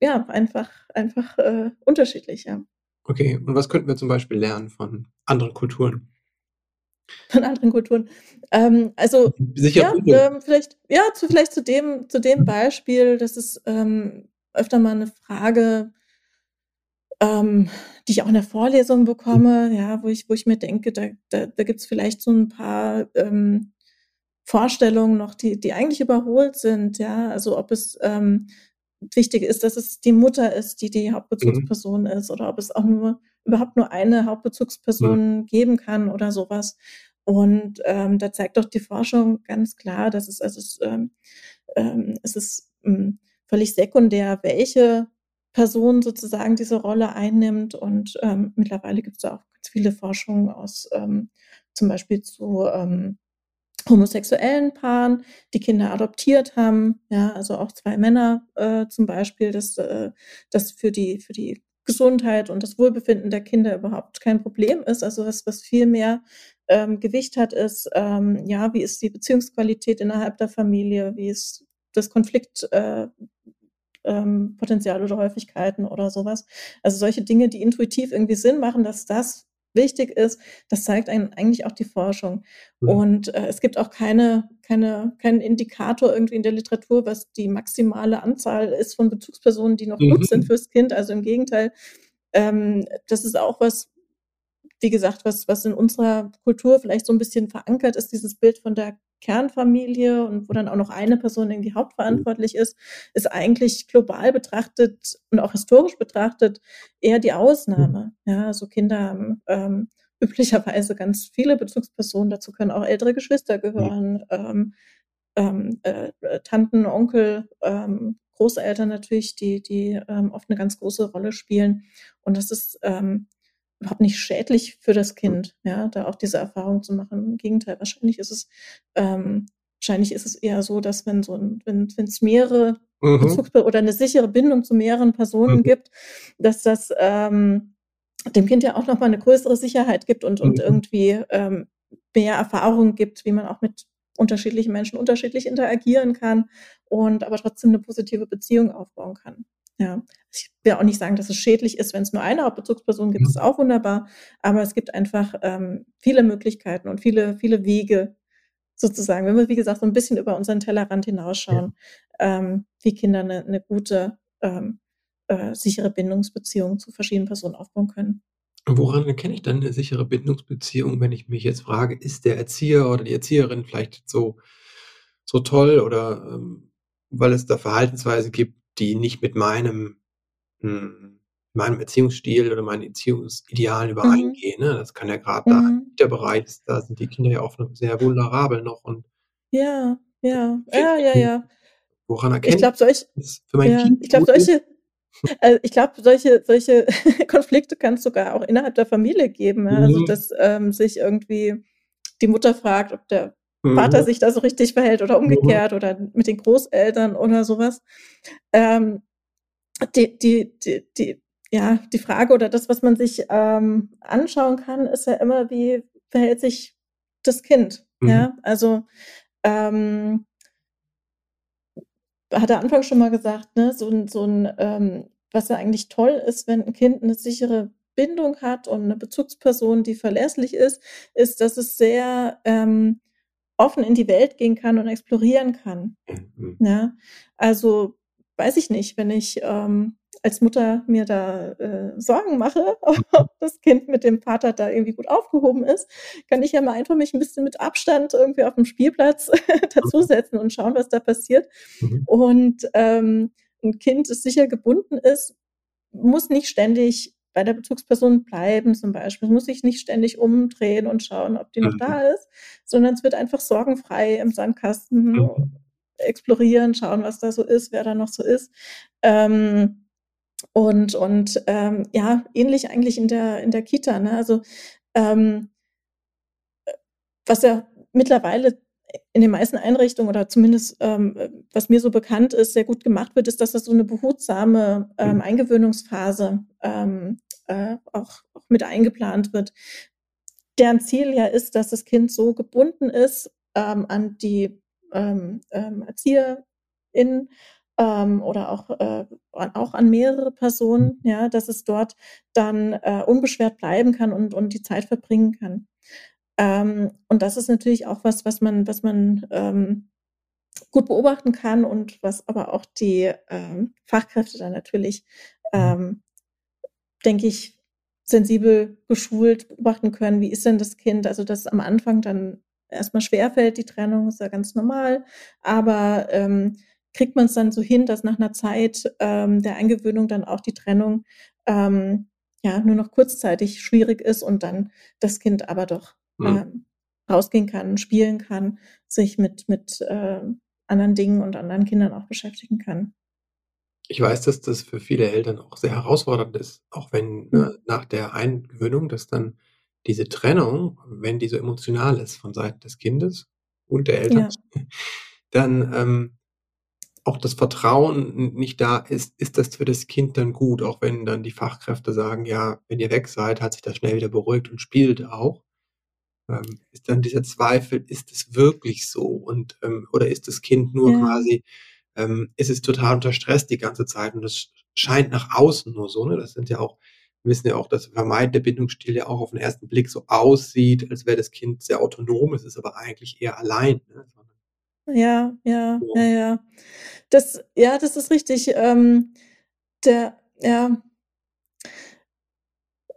ja, einfach, einfach äh, unterschiedlich, ja. Okay, und was könnten wir zum Beispiel lernen von anderen Kulturen? Von anderen Kulturen. Ähm, also Sicher ja, ähm, vielleicht, ja, zu, vielleicht zu dem, zu dem Beispiel, das ist ähm, öfter mal eine Frage, ähm, die ich auch in der Vorlesung bekomme, ja, wo ich, wo ich mir denke, da, da, da gibt es vielleicht so ein paar ähm, Vorstellungen noch, die, die eigentlich überholt sind, ja. Also ob es ähm, wichtig ist, dass es die Mutter ist, die die Hauptbezugsperson mhm. ist, oder ob es auch nur überhaupt nur eine Hauptbezugsperson mhm. geben kann oder sowas. Und ähm, da zeigt doch die Forschung ganz klar, dass es, also es, ähm, ähm, es ist ähm, völlig sekundär, welche Person sozusagen diese Rolle einnimmt. Und ähm, mittlerweile gibt es da auch ganz viele Forschungen aus ähm, zum Beispiel zu ähm, homosexuellen Paaren, die Kinder adoptiert haben, ja, also auch zwei Männer äh, zum Beispiel, dass äh, das für die für die Gesundheit und das Wohlbefinden der Kinder überhaupt kein Problem ist. Also was was viel mehr ähm, Gewicht hat, ist ähm, ja, wie ist die Beziehungsqualität innerhalb der Familie, wie ist das Konflikt äh, ähm, Potenzial oder Häufigkeiten oder sowas. Also solche Dinge, die intuitiv irgendwie Sinn machen, dass das wichtig ist, das zeigt eigentlich auch die Forschung. Mhm. Und äh, es gibt auch keine, keine, keinen Indikator irgendwie in der Literatur, was die maximale Anzahl ist von Bezugspersonen, die noch mhm. gut sind fürs Kind. Also im Gegenteil, ähm, das ist auch was, wie gesagt, was, was in unserer Kultur vielleicht so ein bisschen verankert ist, dieses Bild von der Kernfamilie und wo dann auch noch eine Person irgendwie hauptverantwortlich ist, ist eigentlich global betrachtet und auch historisch betrachtet eher die Ausnahme. Ja, also Kinder haben ähm, üblicherweise ganz viele Bezugspersonen, dazu können auch ältere Geschwister gehören, ähm, ähm, äh, Tanten, Onkel, ähm, Großeltern natürlich, die, die ähm, oft eine ganz große Rolle spielen. Und das ist ähm, überhaupt nicht schädlich für das Kind, ja, da auch diese Erfahrung zu machen. Im Gegenteil, wahrscheinlich ist es, ähm, wahrscheinlich ist es eher so, dass wenn so ein, wenn es mehrere mhm. Bezugs oder eine sichere Bindung zu mehreren Personen mhm. gibt, dass das ähm, dem Kind ja auch nochmal eine größere Sicherheit gibt und, und mhm. irgendwie ähm, mehr Erfahrung gibt, wie man auch mit unterschiedlichen Menschen unterschiedlich interagieren kann und aber trotzdem eine positive Beziehung aufbauen kann. Ja, ich will auch nicht sagen, dass es schädlich ist, wenn es nur eine Hauptbezugsperson gibt, mhm. ist auch wunderbar. Aber es gibt einfach ähm, viele Möglichkeiten und viele, viele Wege, sozusagen, wenn wir, wie gesagt, so ein bisschen über unseren Tellerrand hinausschauen, ja. ähm, wie Kinder eine, eine gute, ähm, äh, sichere Bindungsbeziehung zu verschiedenen Personen aufbauen können. Woran erkenne ich dann eine sichere Bindungsbeziehung, wenn ich mich jetzt frage, ist der Erzieher oder die Erzieherin vielleicht so, so toll oder ähm, weil es da Verhaltensweisen gibt, die nicht mit meinem, hm, meinem Erziehungsstil oder meinen Erziehungsidealen mhm. übereingehen. Ne? Das kann ja gerade da Mhm. der Bereich da sind die Kinder ja auch noch sehr vulnerabel noch und Ja, ja, ja, ja, ja. woran Ich erkenne glaube, solch ja, ich glaube, ist? solche äh, ich glaube, solche solche Konflikte kann es sogar auch innerhalb der Familie geben, ja. Also, Mhm. dass, ähm, sich irgendwie die Mutter fragt, ob der Vater mhm. sich da so richtig verhält oder mhm. umgekehrt oder mit den Großeltern oder sowas. Ähm, die, die, die, die, ja, die Frage oder das, was man sich ähm, anschauen kann, ist ja immer, wie verhält sich das Kind. Mhm. Ja, also ähm, hat er Anfang schon mal gesagt, ne, so ein, so ein ähm, was ja eigentlich toll ist, wenn ein Kind eine sichere Bindung hat und eine Bezugsperson, die verlässlich ist, ist, dass es sehr ähm, offen in die Welt gehen kann und explorieren kann. Mhm. Ja, also weiß ich nicht, wenn ich ähm, als Mutter mir da äh, Sorgen mache, ob das Kind mit dem Vater da irgendwie gut aufgehoben ist, kann ich ja mal einfach mich ein bisschen mit Abstand irgendwie auf dem Spielplatz dazusetzen und schauen, was da passiert. Mhm. Und ähm, ein Kind, das sicher gebunden ist, muss nicht ständig bei der Bezugsperson bleiben zum Beispiel. Es muss sich nicht ständig umdrehen und schauen, ob die noch mhm. da ist, sondern es wird einfach sorgenfrei im Sandkasten mhm. explorieren, schauen, was da so ist, wer da noch so ist. Ähm, und und ähm, ja, ähnlich eigentlich in der, in der Kita. Ne? Also ähm, was ja mittlerweile in den meisten Einrichtungen oder zumindest ähm, was mir so bekannt ist, sehr gut gemacht wird, ist, dass das so eine behutsame ähm, mhm. Eingewöhnungsphase ähm, äh, auch, auch mit eingeplant wird. Deren Ziel ja ist, dass das Kind so gebunden ist ähm, an die ähm, ähm, ErzieherInnen ähm, oder auch, äh, auch an mehrere Personen, ja, dass es dort dann äh, unbeschwert bleiben kann und, und die Zeit verbringen kann. Ähm, und das ist natürlich auch was, was man, was man ähm, gut beobachten kann und was aber auch die ähm, Fachkräfte dann natürlich ähm, denke ich, sensibel geschult beobachten können, wie ist denn das Kind? Also, dass am Anfang dann erstmal schwerfällt, die Trennung ist ja ganz normal, aber ähm, kriegt man es dann so hin, dass nach einer Zeit ähm, der Eingewöhnung dann auch die Trennung ähm, ja nur noch kurzzeitig schwierig ist und dann das Kind aber doch mhm. ähm, rausgehen kann, spielen kann, sich mit mit äh, anderen Dingen und anderen Kindern auch beschäftigen kann. Ich weiß, dass das für viele Eltern auch sehr herausfordernd ist, auch wenn mhm. äh, nach der Eingewöhnung, dass dann diese Trennung, wenn die so emotional ist von Seiten des Kindes und der Eltern, ja. dann ähm, auch das Vertrauen nicht da ist, ist das für das Kind dann gut, auch wenn dann die Fachkräfte sagen, ja, wenn ihr weg seid, hat sich das schnell wieder beruhigt und spielt auch. Ähm, ist dann dieser Zweifel, ist es wirklich so? Und ähm, oder ist das Kind nur ja. quasi, ähm, ist es total unter Stress die ganze Zeit und das scheint nach außen nur so, ne? Das sind ja auch wir wissen ja auch, dass vermeidende Bindungsstil ja auch auf den ersten Blick so aussieht, als wäre das Kind sehr autonom, es ist aber eigentlich eher allein. Ne? Ja, ja, ja, ja. Das, ja, das ist richtig. Ähm, der, ja.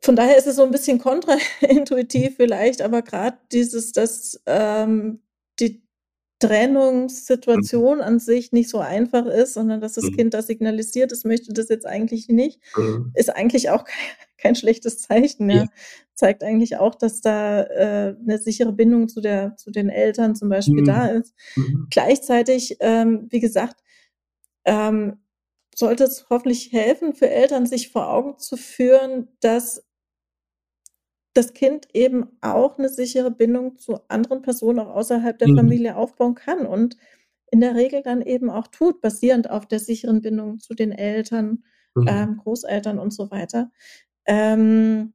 Von daher ist es so ein bisschen kontraintuitiv vielleicht, aber gerade dieses, dass ähm, die Trennungssituation mhm. an sich nicht so einfach ist, sondern dass das mhm. Kind das signalisiert, es möchte das jetzt eigentlich nicht, mhm. ist eigentlich auch kein, kein schlechtes Zeichen. Ja. ja. Zeigt eigentlich auch, dass da äh, eine sichere Bindung zu der zu den Eltern zum Beispiel mhm. da ist. Mhm. Gleichzeitig, ähm, wie gesagt, ähm, sollte es hoffentlich helfen für Eltern, sich vor Augen zu führen, dass das Kind eben auch eine sichere Bindung zu anderen Personen auch außerhalb der mhm. Familie aufbauen kann und in der Regel dann eben auch tut, basierend auf der sicheren Bindung zu den Eltern, mhm. ähm, Großeltern und so weiter. Ähm,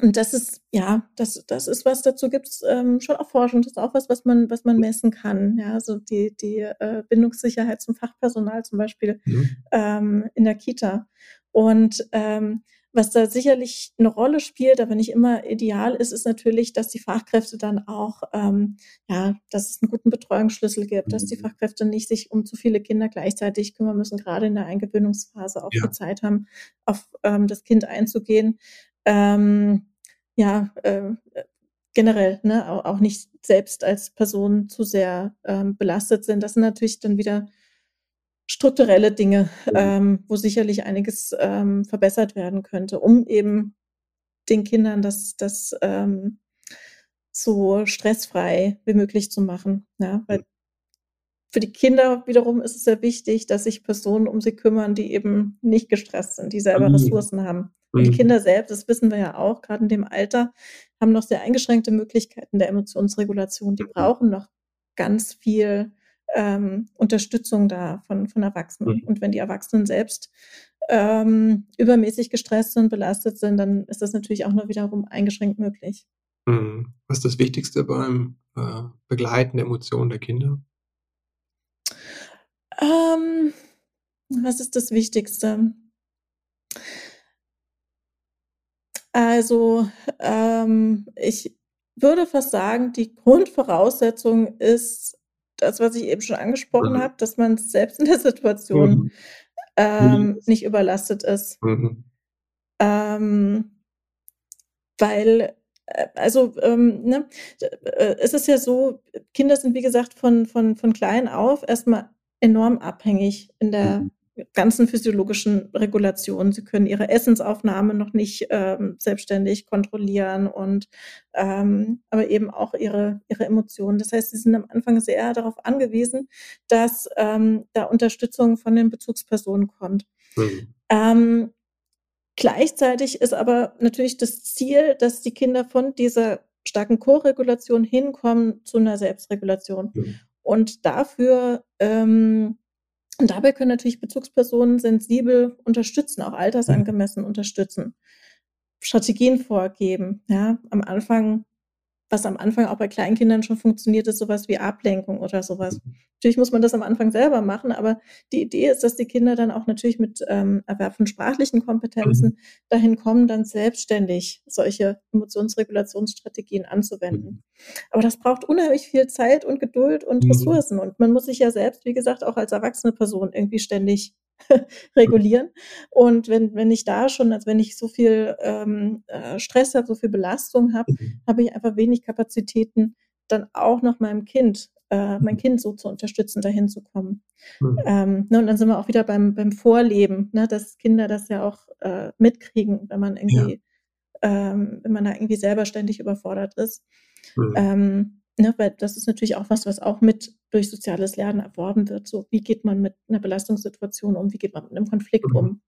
und das ist, ja, das, das ist was, dazu gibt es ähm, schon auch Forschung, das ist auch was, was man, was man messen kann. Ja, also die, die äh, Bindungssicherheit zum Fachpersonal zum Beispiel mhm. ähm, in der Kita. Und ähm, was da sicherlich eine Rolle spielt, aber nicht immer ideal ist, ist natürlich, dass die Fachkräfte dann auch, ähm, ja, dass es einen guten Betreuungsschlüssel gibt, dass die mhm. Fachkräfte nicht sich um zu viele Kinder gleichzeitig kümmern müssen, gerade in der Eingewöhnungsphase auch ja. die Zeit haben, auf ähm, das Kind einzugehen. Ähm, ja, äh, generell, ne, auch, auch nicht selbst als Person zu sehr ähm, belastet sind. Das sind natürlich dann wieder strukturelle Dinge, mhm. ähm, wo sicherlich einiges ähm, verbessert werden könnte, um eben den Kindern das, das ähm, so stressfrei wie möglich zu machen. Ja? Weil für die Kinder wiederum ist es sehr wichtig, dass sich Personen um sie kümmern, die eben nicht gestresst sind, die selber mhm. Ressourcen haben. Und die mhm. Kinder selbst, das wissen wir ja auch, gerade in dem Alter, haben noch sehr eingeschränkte Möglichkeiten der Emotionsregulation. Die mhm. brauchen noch ganz viel ähm, Unterstützung da von, von Erwachsenen. Mhm. Und wenn die Erwachsenen selbst ähm, übermäßig gestresst und belastet sind, dann ist das natürlich auch nur wiederum eingeschränkt möglich. Mhm. Was ist das Wichtigste beim äh, Begleiten der Emotionen der Kinder? Ähm, was ist das Wichtigste? Also, ähm, ich würde fast sagen, die Grundvoraussetzung ist das, was ich eben schon angesprochen mhm. habe, dass man selbst in der Situation mhm. ähm, mhm. nicht überlastet ist. Mhm. Ähm, weil, äh, also, ähm, ne, äh, es ist ja so, Kinder sind, wie gesagt, von, von, von klein auf erstmal enorm abhängig in der mhm ganzen physiologischen Regulationen. Sie können ihre Essensaufnahme noch nicht ähm, selbstständig kontrollieren und ähm, aber eben auch ihre, ihre Emotionen. Das heißt, sie sind am Anfang sehr darauf angewiesen, dass ähm, da Unterstützung von den Bezugspersonen kommt. Mhm. Ähm, gleichzeitig ist aber natürlich das Ziel, dass die Kinder von dieser starken Co-Regulation hinkommen zu einer Selbstregulation. Mhm. Und dafür ähm, und dabei können natürlich Bezugspersonen sensibel unterstützen, auch altersangemessen unterstützen, Strategien vorgeben. Ja, am Anfang was am Anfang auch bei Kleinkindern schon funktioniert, ist sowas wie Ablenkung oder sowas. Natürlich muss man das am Anfang selber machen, aber die Idee ist, dass die Kinder dann auch natürlich mit ähm, Erwerb von sprachlichen Kompetenzen mhm. dahin kommen, dann selbstständig solche Emotionsregulationsstrategien anzuwenden. Mhm. Aber das braucht unheimlich viel Zeit und Geduld und mhm. Ressourcen. Und man muss sich ja selbst, wie gesagt, auch als erwachsene Person irgendwie ständig regulieren. Und wenn, wenn ich da schon, also wenn ich so viel ähm, äh, Stress habe, so viel Belastung habe, mhm. habe ich einfach wenig Kapazitäten, dann auch noch meinem Kind, äh, mein mhm. Kind so zu unterstützen, dahin zu kommen. Mhm. Ähm, ne, und dann sind wir auch wieder beim, beim Vorleben, ne, dass Kinder das ja auch äh, mitkriegen, wenn man irgendwie, ja. ähm, wenn man da irgendwie selber ständig überfordert ist. Mhm. Ne, weil das ist natürlich auch was, was auch mit durch soziales Lernen erworben wird. So, wie geht man mit einer Belastungssituation um? Wie geht man mit einem Konflikt mhm. um?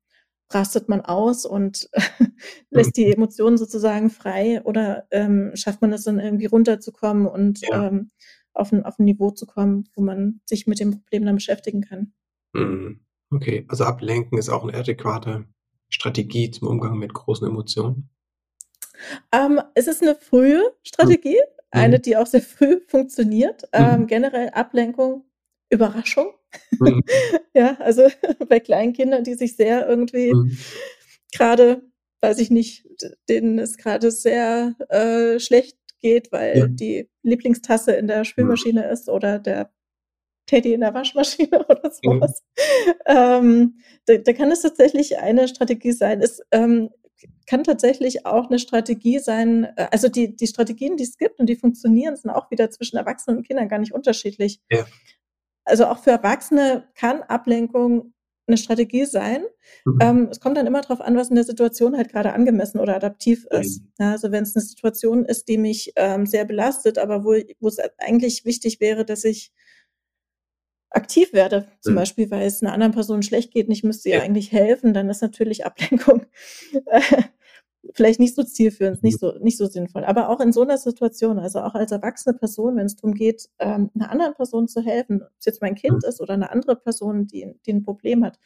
rastet man aus und lässt die mhm. Emotionen sozusagen frei oder ähm, schafft man es dann irgendwie runterzukommen und ja. ähm, auf, ein, auf ein Niveau zu kommen, wo man sich mit dem Problem dann beschäftigen kann. Mhm. Okay, also ablenken ist auch eine adäquate Strategie zum Umgang mit großen Emotionen. Ähm, es ist eine frühe Strategie, mhm. Eine, die auch sehr früh funktioniert. Ähm, mhm. generell Ablenkung, Überraschung. Mhm. ja, also bei Kleinkindern, die sich sehr irgendwie mhm. gerade, weiß ich nicht, denen es gerade sehr äh, schlecht geht, weil ja. die Lieblingstasse in der Spülmaschine ist oder der Teddy in der Waschmaschine oder sowas. Mhm. Ähm, da, da, kann es tatsächlich eine Strategie sein. Es ähm, kann tatsächlich auch eine Strategie sein, äh, also die, die Strategien, die es gibt und die funktionieren, sind auch wieder zwischen Erwachsenen und Kindern gar nicht unterschiedlich. Ja also auch für Erwachsene kann Ablenkung eine Strategie sein. Mhm. Ähm, es kommt dann immer darauf an, was in der Situation halt gerade angemessen oder adaptiv ist. Ja, also wenn es eine Situation ist, die mich ähm, sehr belastet, aber wo, wo es eigentlich wichtig wäre, dass ich aktiv werde, zum mhm. Beispiel, weil es einer anderen Person schlecht geht und ich müsste ihr ja. eigentlich helfen, dann ist natürlich Ablenkung vielleicht nicht so zielführend, nicht mhm. so, nicht so sinnvoll. Aber auch in so einer Situation, also auch als erwachsene Person, wenn es darum geht, ähm, einer anderen Person zu helfen, ob es jetzt mein Kind mhm. ist oder eine andere Person, die, die ein Problem hat,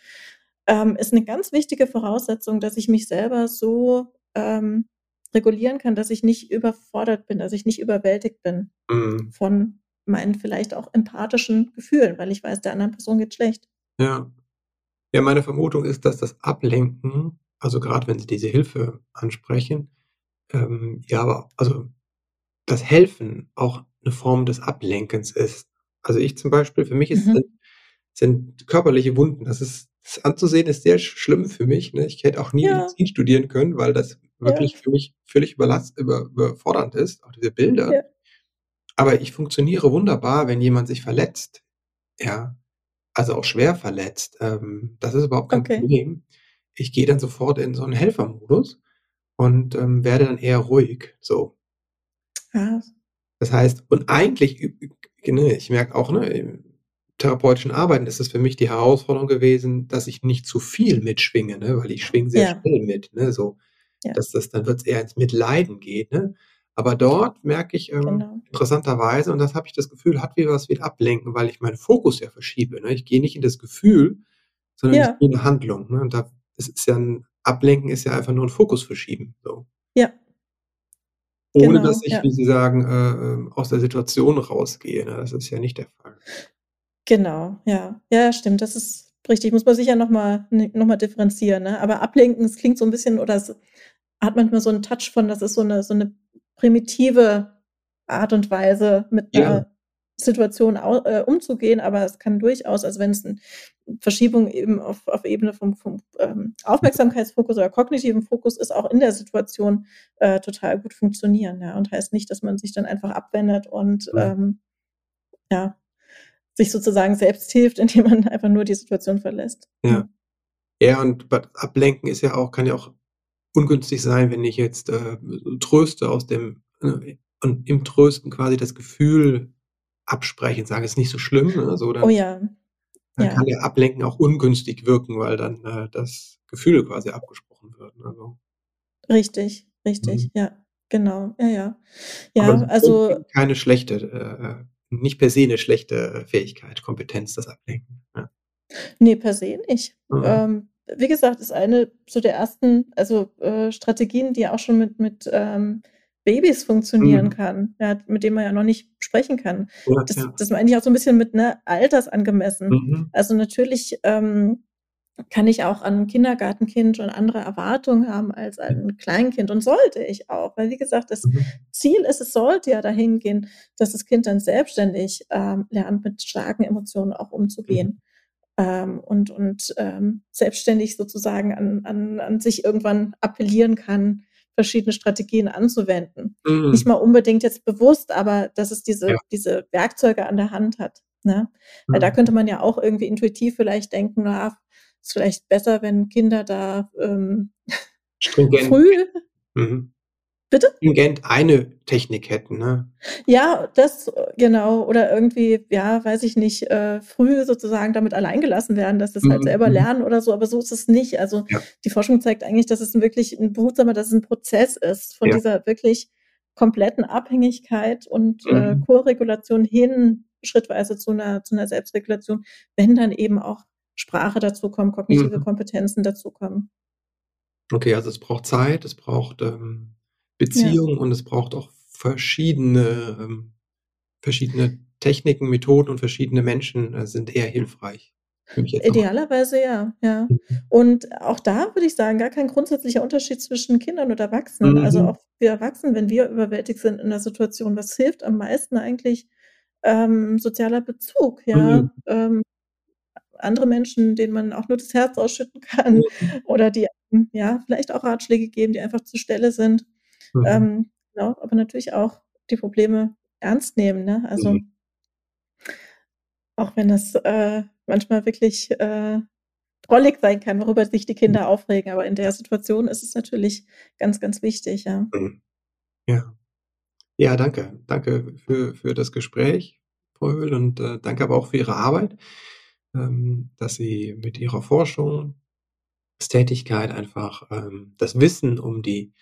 ähm, ist eine ganz wichtige Voraussetzung, dass ich mich selber so ähm, regulieren kann, dass ich nicht überfordert bin, dass ich nicht überwältigt bin mhm. von meinen vielleicht auch empathischen Gefühlen, weil ich weiß, der anderen Person geht schlecht. Ja. Ja, meine Vermutung ist, dass das Ablenken also gerade wenn Sie diese Hilfe ansprechen, ähm, ja, aber also das Helfen auch eine Form des Ablenkens ist. Also ich zum Beispiel, für mich ist, mhm. sind, körperliche Wunden, das ist das anzusehen ist sehr schlimm für mich. Ne? Ich hätte auch nie ja. Medizin studieren können, weil das wirklich ja. für mich völlig überfordernd ist, auch diese Bilder. Ja. Aber ich funktioniere wunderbar, wenn jemand sich verletzt. Ja, also auch schwer verletzt. Ähm, das ist überhaupt kein okay. Problem ich gehe dann sofort in so einen Helfermodus und ähm, werde dann eher ruhig. So. Ja. Das heißt, und eigentlich, ne, ich merke auch, ne, im therapeutischen Arbeiten ist es für mich die Herausforderung gewesen, dass ich nicht zu viel mitschwinge, ne, weil ich schwinge sehr ja. schnell mit, ne, so, ja. dass das dann wird es eher ins Mitleiden geht, ne. Aber dort merke ich ähm, genau. interessanterweise, und das habe ich das Gefühl, hat wieder was wieder ablenken, weil ich meinen Fokus ja verschiebe. Ne? Ich gehe nicht in das Gefühl, sondern ja. ich gehe in eine Handlung. Ne? Und da es ist ja ein Ablenken ist ja einfach nur ein Fokus verschieben. So. Ja. Ohne genau, dass ich, ja. wie Sie sagen, äh, ähm, aus der Situation rausgehe. Ne? Das ist ja nicht der Fall. Genau, ja. Ja, stimmt. Das ist richtig. Muss man sicher nochmal noch mal differenzieren. Ne? Aber ablenken, es klingt so ein bisschen, oder es hat manchmal so einen Touch von, das ist so eine, so eine primitive Art und Weise, mit einer ja. Situation äh, umzugehen, aber es kann durchaus, also wenn es eine Verschiebung eben auf, auf Ebene vom, vom ähm, Aufmerksamkeitsfokus oder kognitiven Fokus ist, auch in der Situation äh, total gut funktionieren. Ja, und heißt nicht, dass man sich dann einfach abwendet und ja. Ähm, ja sich sozusagen selbst hilft, indem man einfach nur die Situation verlässt. Ja. Ja, und ablenken ist ja auch, kann ja auch ungünstig sein, wenn ich jetzt äh, tröste aus dem äh, und im Trösten quasi das Gefühl absprechen, sagen, ist nicht so schlimm. Ne? So, dann, oh ja. Dann ja. kann der Ablenken auch ungünstig wirken, weil dann äh, das Gefühl quasi abgesprochen wird. Also. Richtig, richtig, mhm. ja, genau, ja, ja. Ja, also. Keine schlechte, äh, nicht per se eine schlechte Fähigkeit, Kompetenz, das Ablenken. Ja. Nee, per se nicht. Mhm. Ähm, wie gesagt, ist eine so der ersten, also äh, Strategien, die auch schon mit, mit ähm, Babys funktionieren mhm. kann, ja, mit dem man ja noch nicht sprechen kann. Ja, das, ja. das meine ich auch so ein bisschen mit ne, altersangemessen. Mhm. Also natürlich ähm, kann ich auch an ein Kindergartenkind schon andere Erwartungen haben als an ein Kleinkind und sollte ich auch, weil wie gesagt, das mhm. Ziel ist, es sollte ja dahin gehen, dass das Kind dann selbstständig ähm, lernt, mit starken Emotionen auch umzugehen. Ähm, und und ähm, selbstständig sozusagen an, an, an sich irgendwann appellieren kann, verschiedene Strategien anzuwenden. Mhm. Nicht mal unbedingt jetzt bewusst, aber dass es diese, ja. diese Werkzeuge an der Hand hat. Ne? Mhm. Weil da mhm. könnte man ja auch irgendwie intuitiv vielleicht denken, na, ist vielleicht besser, wenn Kinder da ähm, früh mhm. Bitte? Stringent eine Technik hätten, ne? Ja, das genau. Oder irgendwie, ja, weiß ich nicht, äh, früh sozusagen damit allein gelassen werden, dass das halt mhm. selber mhm. lernen oder so, aber so ist es nicht. Also ja. die Forschung zeigt eigentlich, dass es wirklich ein behutsamer, dass es ein Prozess ist von ja. dieser wirklich kompletten Abhängigkeit und äh, mhm. äh, Koregulation hin schrittweise zu einer, zu einer Selbstregulation, wenn dann eben auch Sprache dazukommt, kognitive mhm. Kompetenzen dazukommen. Okay, also es braucht Zeit, es braucht ähm, Beziehung ja. und es braucht auch verschiedene, ähm, verschiedene Techniken, Methoden und verschiedene Menschen äh, sind eher hilfreich. Idealerweise ja, ja. Mhm. Und auch da würde ich sagen, gar kein grundsätzlicher Unterschied zwischen Kindern und Erwachsenen. Also mhm. Also auch wir Erwachsenen, wenn wir überwältigt sind in der Situation, was hilft am meisten eigentlich ähm, sozialer Bezug, ja. Mhm. Ähm, andere Menschen, denen man auch nur das Herz ausschütten kann mhm. oder die ja vielleicht auch Ratschläge geben, die einfach zur Stelle sind. Mhm. Ähm, genau, aber natürlich auch die Probleme ernst nehmen. Ne? Also mhm. auch wenn das äh, manchmal wirklich äh, drollig sein kann, worüber sich die Kinder mhm. aufregen, aber in der Situation ist es natürlich ganz, ganz wichtig, ja. Mhm. Ja. Ja, danke. Danke für, für das Gespräch, Frau Höhl, und äh, danke aber auch für Ihre Arbeit, ähm, dass Sie mit Ihrer Forschung, Tätigkeit einfach ähm, das Wissen um die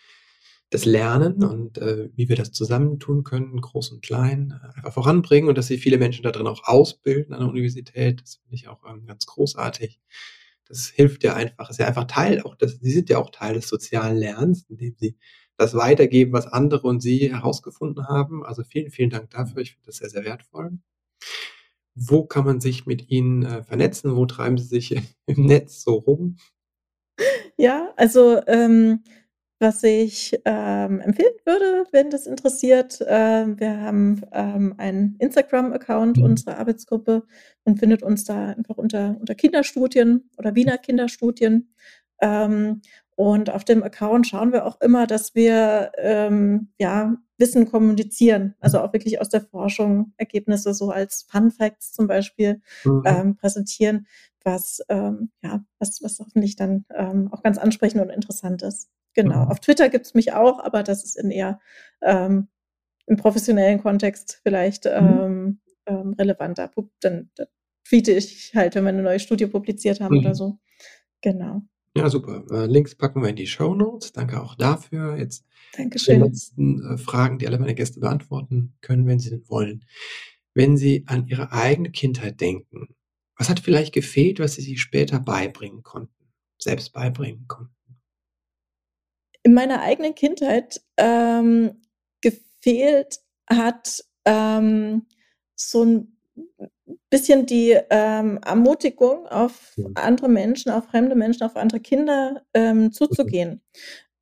das Lernen und äh, wie wir das zusammentun können, groß und klein, äh, einfach voranbringen und dass sie viele Menschen da drin auch ausbilden an der Universität. Das finde ich auch ähm, ganz großartig. Das hilft ja einfach, ist ja einfach Teil auch, das, sie sind ja auch Teil des sozialen Lernens, indem sie das weitergeben, was andere und sie herausgefunden haben. Also vielen, vielen Dank dafür. Ich finde das sehr, sehr wertvoll. Wo kann man sich mit Ihnen äh, vernetzen? Wo treiben Sie sich im Netz so rum? Ja, also ähm, was ich ähm, empfehlen würde, wenn das interessiert, äh, wir haben ähm, einen Instagram-Account mhm. unserer Arbeitsgruppe und findet uns da einfach unter, unter Kinderstudien oder Wiener Kinderstudien. Ähm, und auf dem Account schauen wir auch immer, dass wir ähm, ja, Wissen kommunizieren, also auch wirklich aus der Forschung Ergebnisse so als Fun Facts zum Beispiel mhm. ähm, präsentieren, was, ähm, ja, was, was hoffentlich dann ähm, auch ganz ansprechend und interessant ist. Genau. Mhm. Auf Twitter gibt es mich auch, aber das ist in eher ähm, im professionellen Kontext vielleicht mhm. ähm, ähm, relevanter. Dann, dann tweete ich halt, wenn wir eine neue Studie publiziert haben mhm. oder so. Genau. Ja, super. Äh, Links packen wir in die Show Notes. Danke auch dafür. Jetzt Dankeschön. die letzten äh, Fragen, die alle meine Gäste beantworten können, wenn sie denn wollen. Wenn Sie an Ihre eigene Kindheit denken, was hat vielleicht gefehlt, was Sie sich später beibringen konnten, selbst beibringen konnten? In meiner eigenen Kindheit ähm, gefehlt hat ähm, so ein bisschen die ähm, Ermutigung auf andere Menschen, auf fremde Menschen, auf andere Kinder ähm, zuzugehen.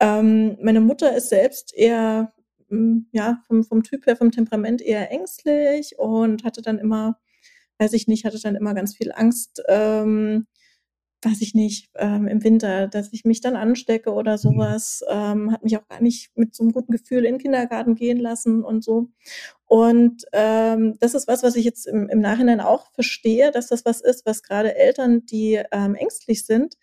Ähm, meine Mutter ist selbst eher, hm, ja, vom, vom Typ her, vom Temperament eher ängstlich und hatte dann immer, weiß ich nicht, hatte dann immer ganz viel Angst, ähm, weiß ich nicht, ähm, im Winter, dass ich mich dann anstecke oder mhm. sowas, ähm, hat mich auch gar nicht mit so einem guten Gefühl in den Kindergarten gehen lassen und so. Und ähm, das ist was, was ich jetzt im, im Nachhinein auch verstehe, dass das was ist, was gerade Eltern, die ähm, ängstlich sind,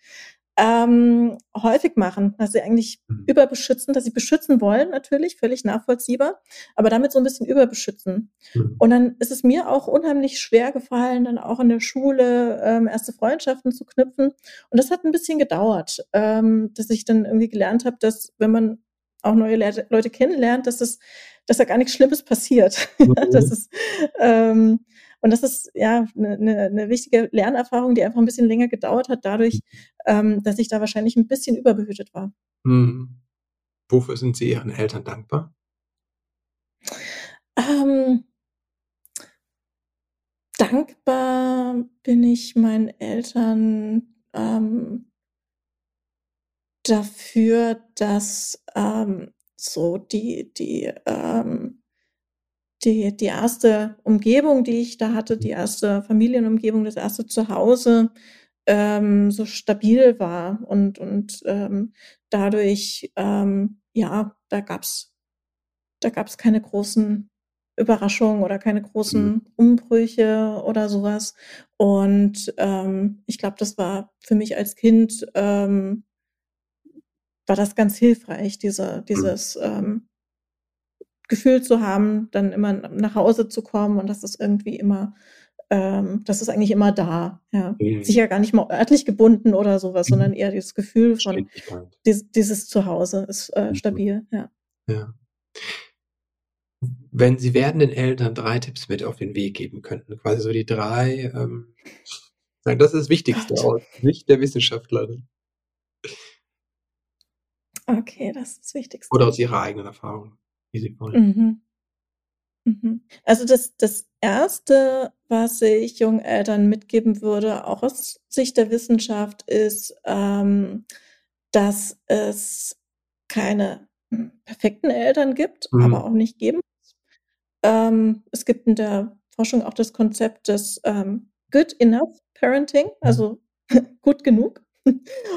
ähm, häufig machen, dass sie eigentlich mhm. überbeschützen, dass sie beschützen wollen, natürlich, völlig nachvollziehbar, aber damit so ein bisschen überbeschützen. Mhm. Und dann ist es mir auch unheimlich schwer gefallen, dann auch in der Schule ähm, erste Freundschaften zu knüpfen. Und das hat ein bisschen gedauert, ähm, dass ich dann irgendwie gelernt habe, dass wenn man auch neue Le Leute kennenlernt, dass das, dass da gar nichts Schlimmes passiert. Mhm. das ist, ähm, und das ist ja eine, eine, eine wichtige Lernerfahrung, die einfach ein bisschen länger gedauert hat, dadurch, ähm, dass ich da wahrscheinlich ein bisschen überbehütet war. Mhm. Wofür sind Sie Ihren Eltern dankbar? Ähm, dankbar bin ich meinen Eltern ähm, dafür, dass ähm, so die, die ähm, die, die erste Umgebung, die ich da hatte, die erste Familienumgebung, das erste Zuhause, ähm, so stabil war und, und ähm, dadurch ähm, ja, da gab's da gab's keine großen Überraschungen oder keine großen mhm. Umbrüche oder sowas. Und ähm, ich glaube, das war für mich als Kind ähm, war das ganz hilfreich, diese, mhm. dieses ähm, Gefühl zu haben, dann immer nach Hause zu kommen und das ist irgendwie immer, ähm, das ist eigentlich immer da. Ja. Mhm. Sicher gar nicht mal örtlich gebunden oder sowas, mhm. sondern eher dieses Gefühl von dieses, dieses Zuhause ist äh, mhm. stabil. Ja. ja. Wenn Sie werdenden Eltern drei Tipps mit auf den Weg geben könnten, quasi so die drei, ähm, das ist das Wichtigste Gott. aus Sicht der Wissenschaftlerin. Okay, das ist das Wichtigste. Oder aus Ihrer eigenen Erfahrung, wollen. Mhm. Mhm. Also das, das Erste, was ich jungen Eltern mitgeben würde, auch aus Sicht der Wissenschaft, ist, ähm, dass es keine hm, perfekten Eltern gibt, mhm. aber auch nicht geben. Ähm, es gibt in der Forschung auch das Konzept des ähm, Good Enough Parenting, mhm. also gut genug.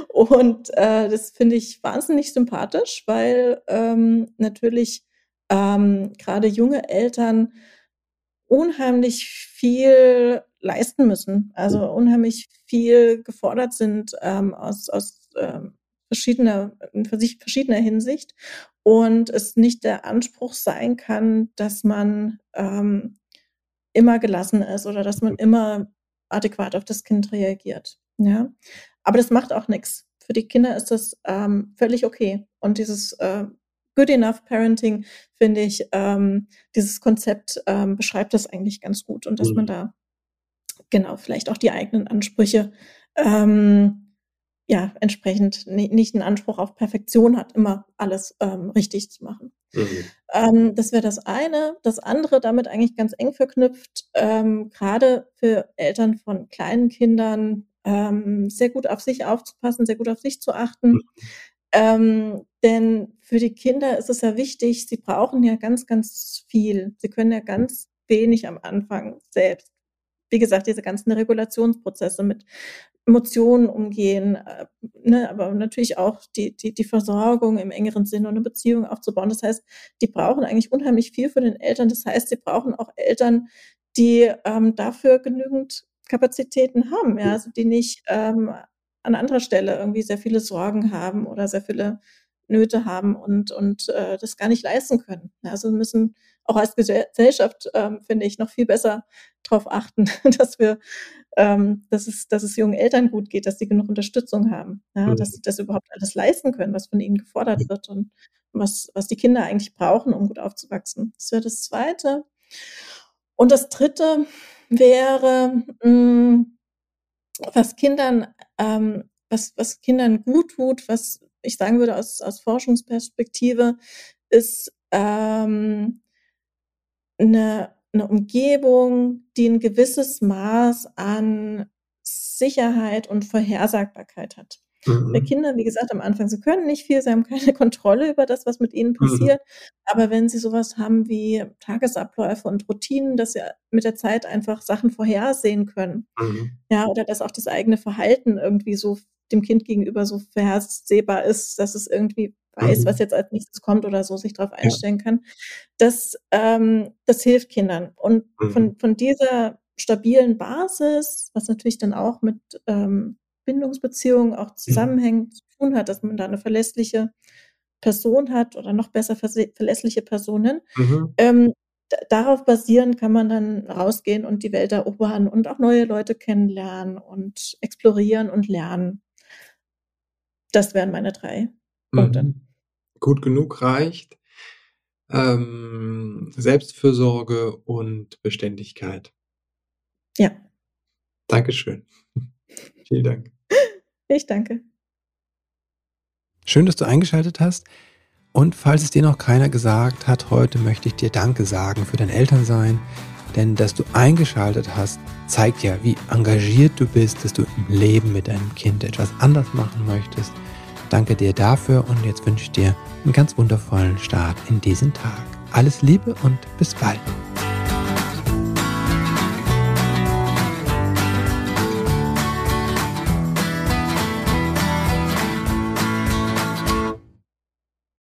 Und äh, das finde ich wahnsinnig sympathisch, weil ähm, natürlich ähm, gerade junge Eltern unheimlich viel leisten müssen, also unheimlich viel gefordert sind ähm, aus, aus ähm, verschiedener, in verschiedener Hinsicht und es nicht der Anspruch sein kann, dass man ähm, immer gelassen ist oder dass man immer adäquat auf das Kind reagiert. Ja, aber das macht auch nichts. Für die Kinder ist das ähm, völlig okay. Und dieses äh, Good Enough Parenting, finde ich, ähm, dieses Konzept ähm, beschreibt das eigentlich ganz gut und dass mhm. man da genau vielleicht auch die eigenen Ansprüche ähm, ja entsprechend nicht einen Anspruch auf Perfektion hat, immer alles ähm, richtig zu machen. Mhm. Ähm, das wäre das eine. Das andere damit eigentlich ganz eng verknüpft, ähm, gerade für Eltern von kleinen Kindern ähm, sehr gut auf sich aufzupassen, sehr gut auf sich zu achten. Mhm. Ähm, denn für die Kinder ist es ja wichtig, sie brauchen ja ganz, ganz viel. Sie können ja ganz wenig am Anfang selbst. Wie gesagt, diese ganzen Regulationsprozesse mit Emotionen umgehen, äh, ne, aber natürlich auch die, die, die Versorgung im engeren Sinne und eine Beziehung aufzubauen. Das heißt, die brauchen eigentlich unheimlich viel von den Eltern. Das heißt, sie brauchen auch Eltern, die ähm, dafür genügend Kapazitäten haben, ja, also die nicht ähm, an anderer Stelle irgendwie sehr viele Sorgen haben oder sehr viele Nöte haben und, und äh, das gar nicht leisten können. Also wir müssen auch als Gesellschaft, ähm, finde ich, noch viel besser darauf achten, dass wir, ähm, dass, es, dass es jungen Eltern gut geht, dass sie genug Unterstützung haben, ja, mhm. dass sie das überhaupt alles leisten können, was von ihnen gefordert wird und was, was die Kinder eigentlich brauchen, um gut aufzuwachsen. Das wäre das Zweite. Und das Dritte wäre, mh, mm, was Kindern, ähm, was, was Kindern gut tut, was ich sagen würde aus, aus Forschungsperspektive, ist ähm, eine, eine Umgebung, die ein gewisses Maß an Sicherheit und Vorhersagbarkeit hat. Mhm. Bei Kindern, wie gesagt, am Anfang, sie können nicht viel, sie haben keine Kontrolle über das, was mit ihnen passiert. Mhm. Aber wenn sie sowas haben wie Tagesabläufe und Routinen, dass sie mit der Zeit einfach Sachen vorhersehen können. Mhm. Ja, oder dass auch das eigene Verhalten irgendwie so dem Kind gegenüber so vorhersehbar ist, dass es irgendwie weiß, mhm. was jetzt als nächstes kommt oder so, sich darauf einstellen kann. Das, ähm, das hilft Kindern. Und von, mhm. von dieser stabilen Basis, was natürlich dann auch mit ähm, Bindungsbeziehungen auch zusammenhängt, zu tun hat, dass man da eine verlässliche Person hat oder noch besser verlässliche Personen. Mhm. Ähm, darauf basierend kann man dann rausgehen und die Welt erobern und auch neue Leute kennenlernen und explorieren und lernen. Das wären meine drei Punkte. Mhm. Gut genug reicht. Ähm, Selbstfürsorge und Beständigkeit. Ja. Dankeschön. Vielen Dank. Ich danke. Schön, dass du eingeschaltet hast. Und falls es dir noch keiner gesagt hat, heute möchte ich dir Danke sagen für dein Elternsein. Denn dass du eingeschaltet hast, zeigt ja, wie engagiert du bist, dass du im Leben mit deinem Kind etwas anders machen möchtest. Danke dir dafür und jetzt wünsche ich dir einen ganz wundervollen Start in diesen Tag. Alles Liebe und bis bald.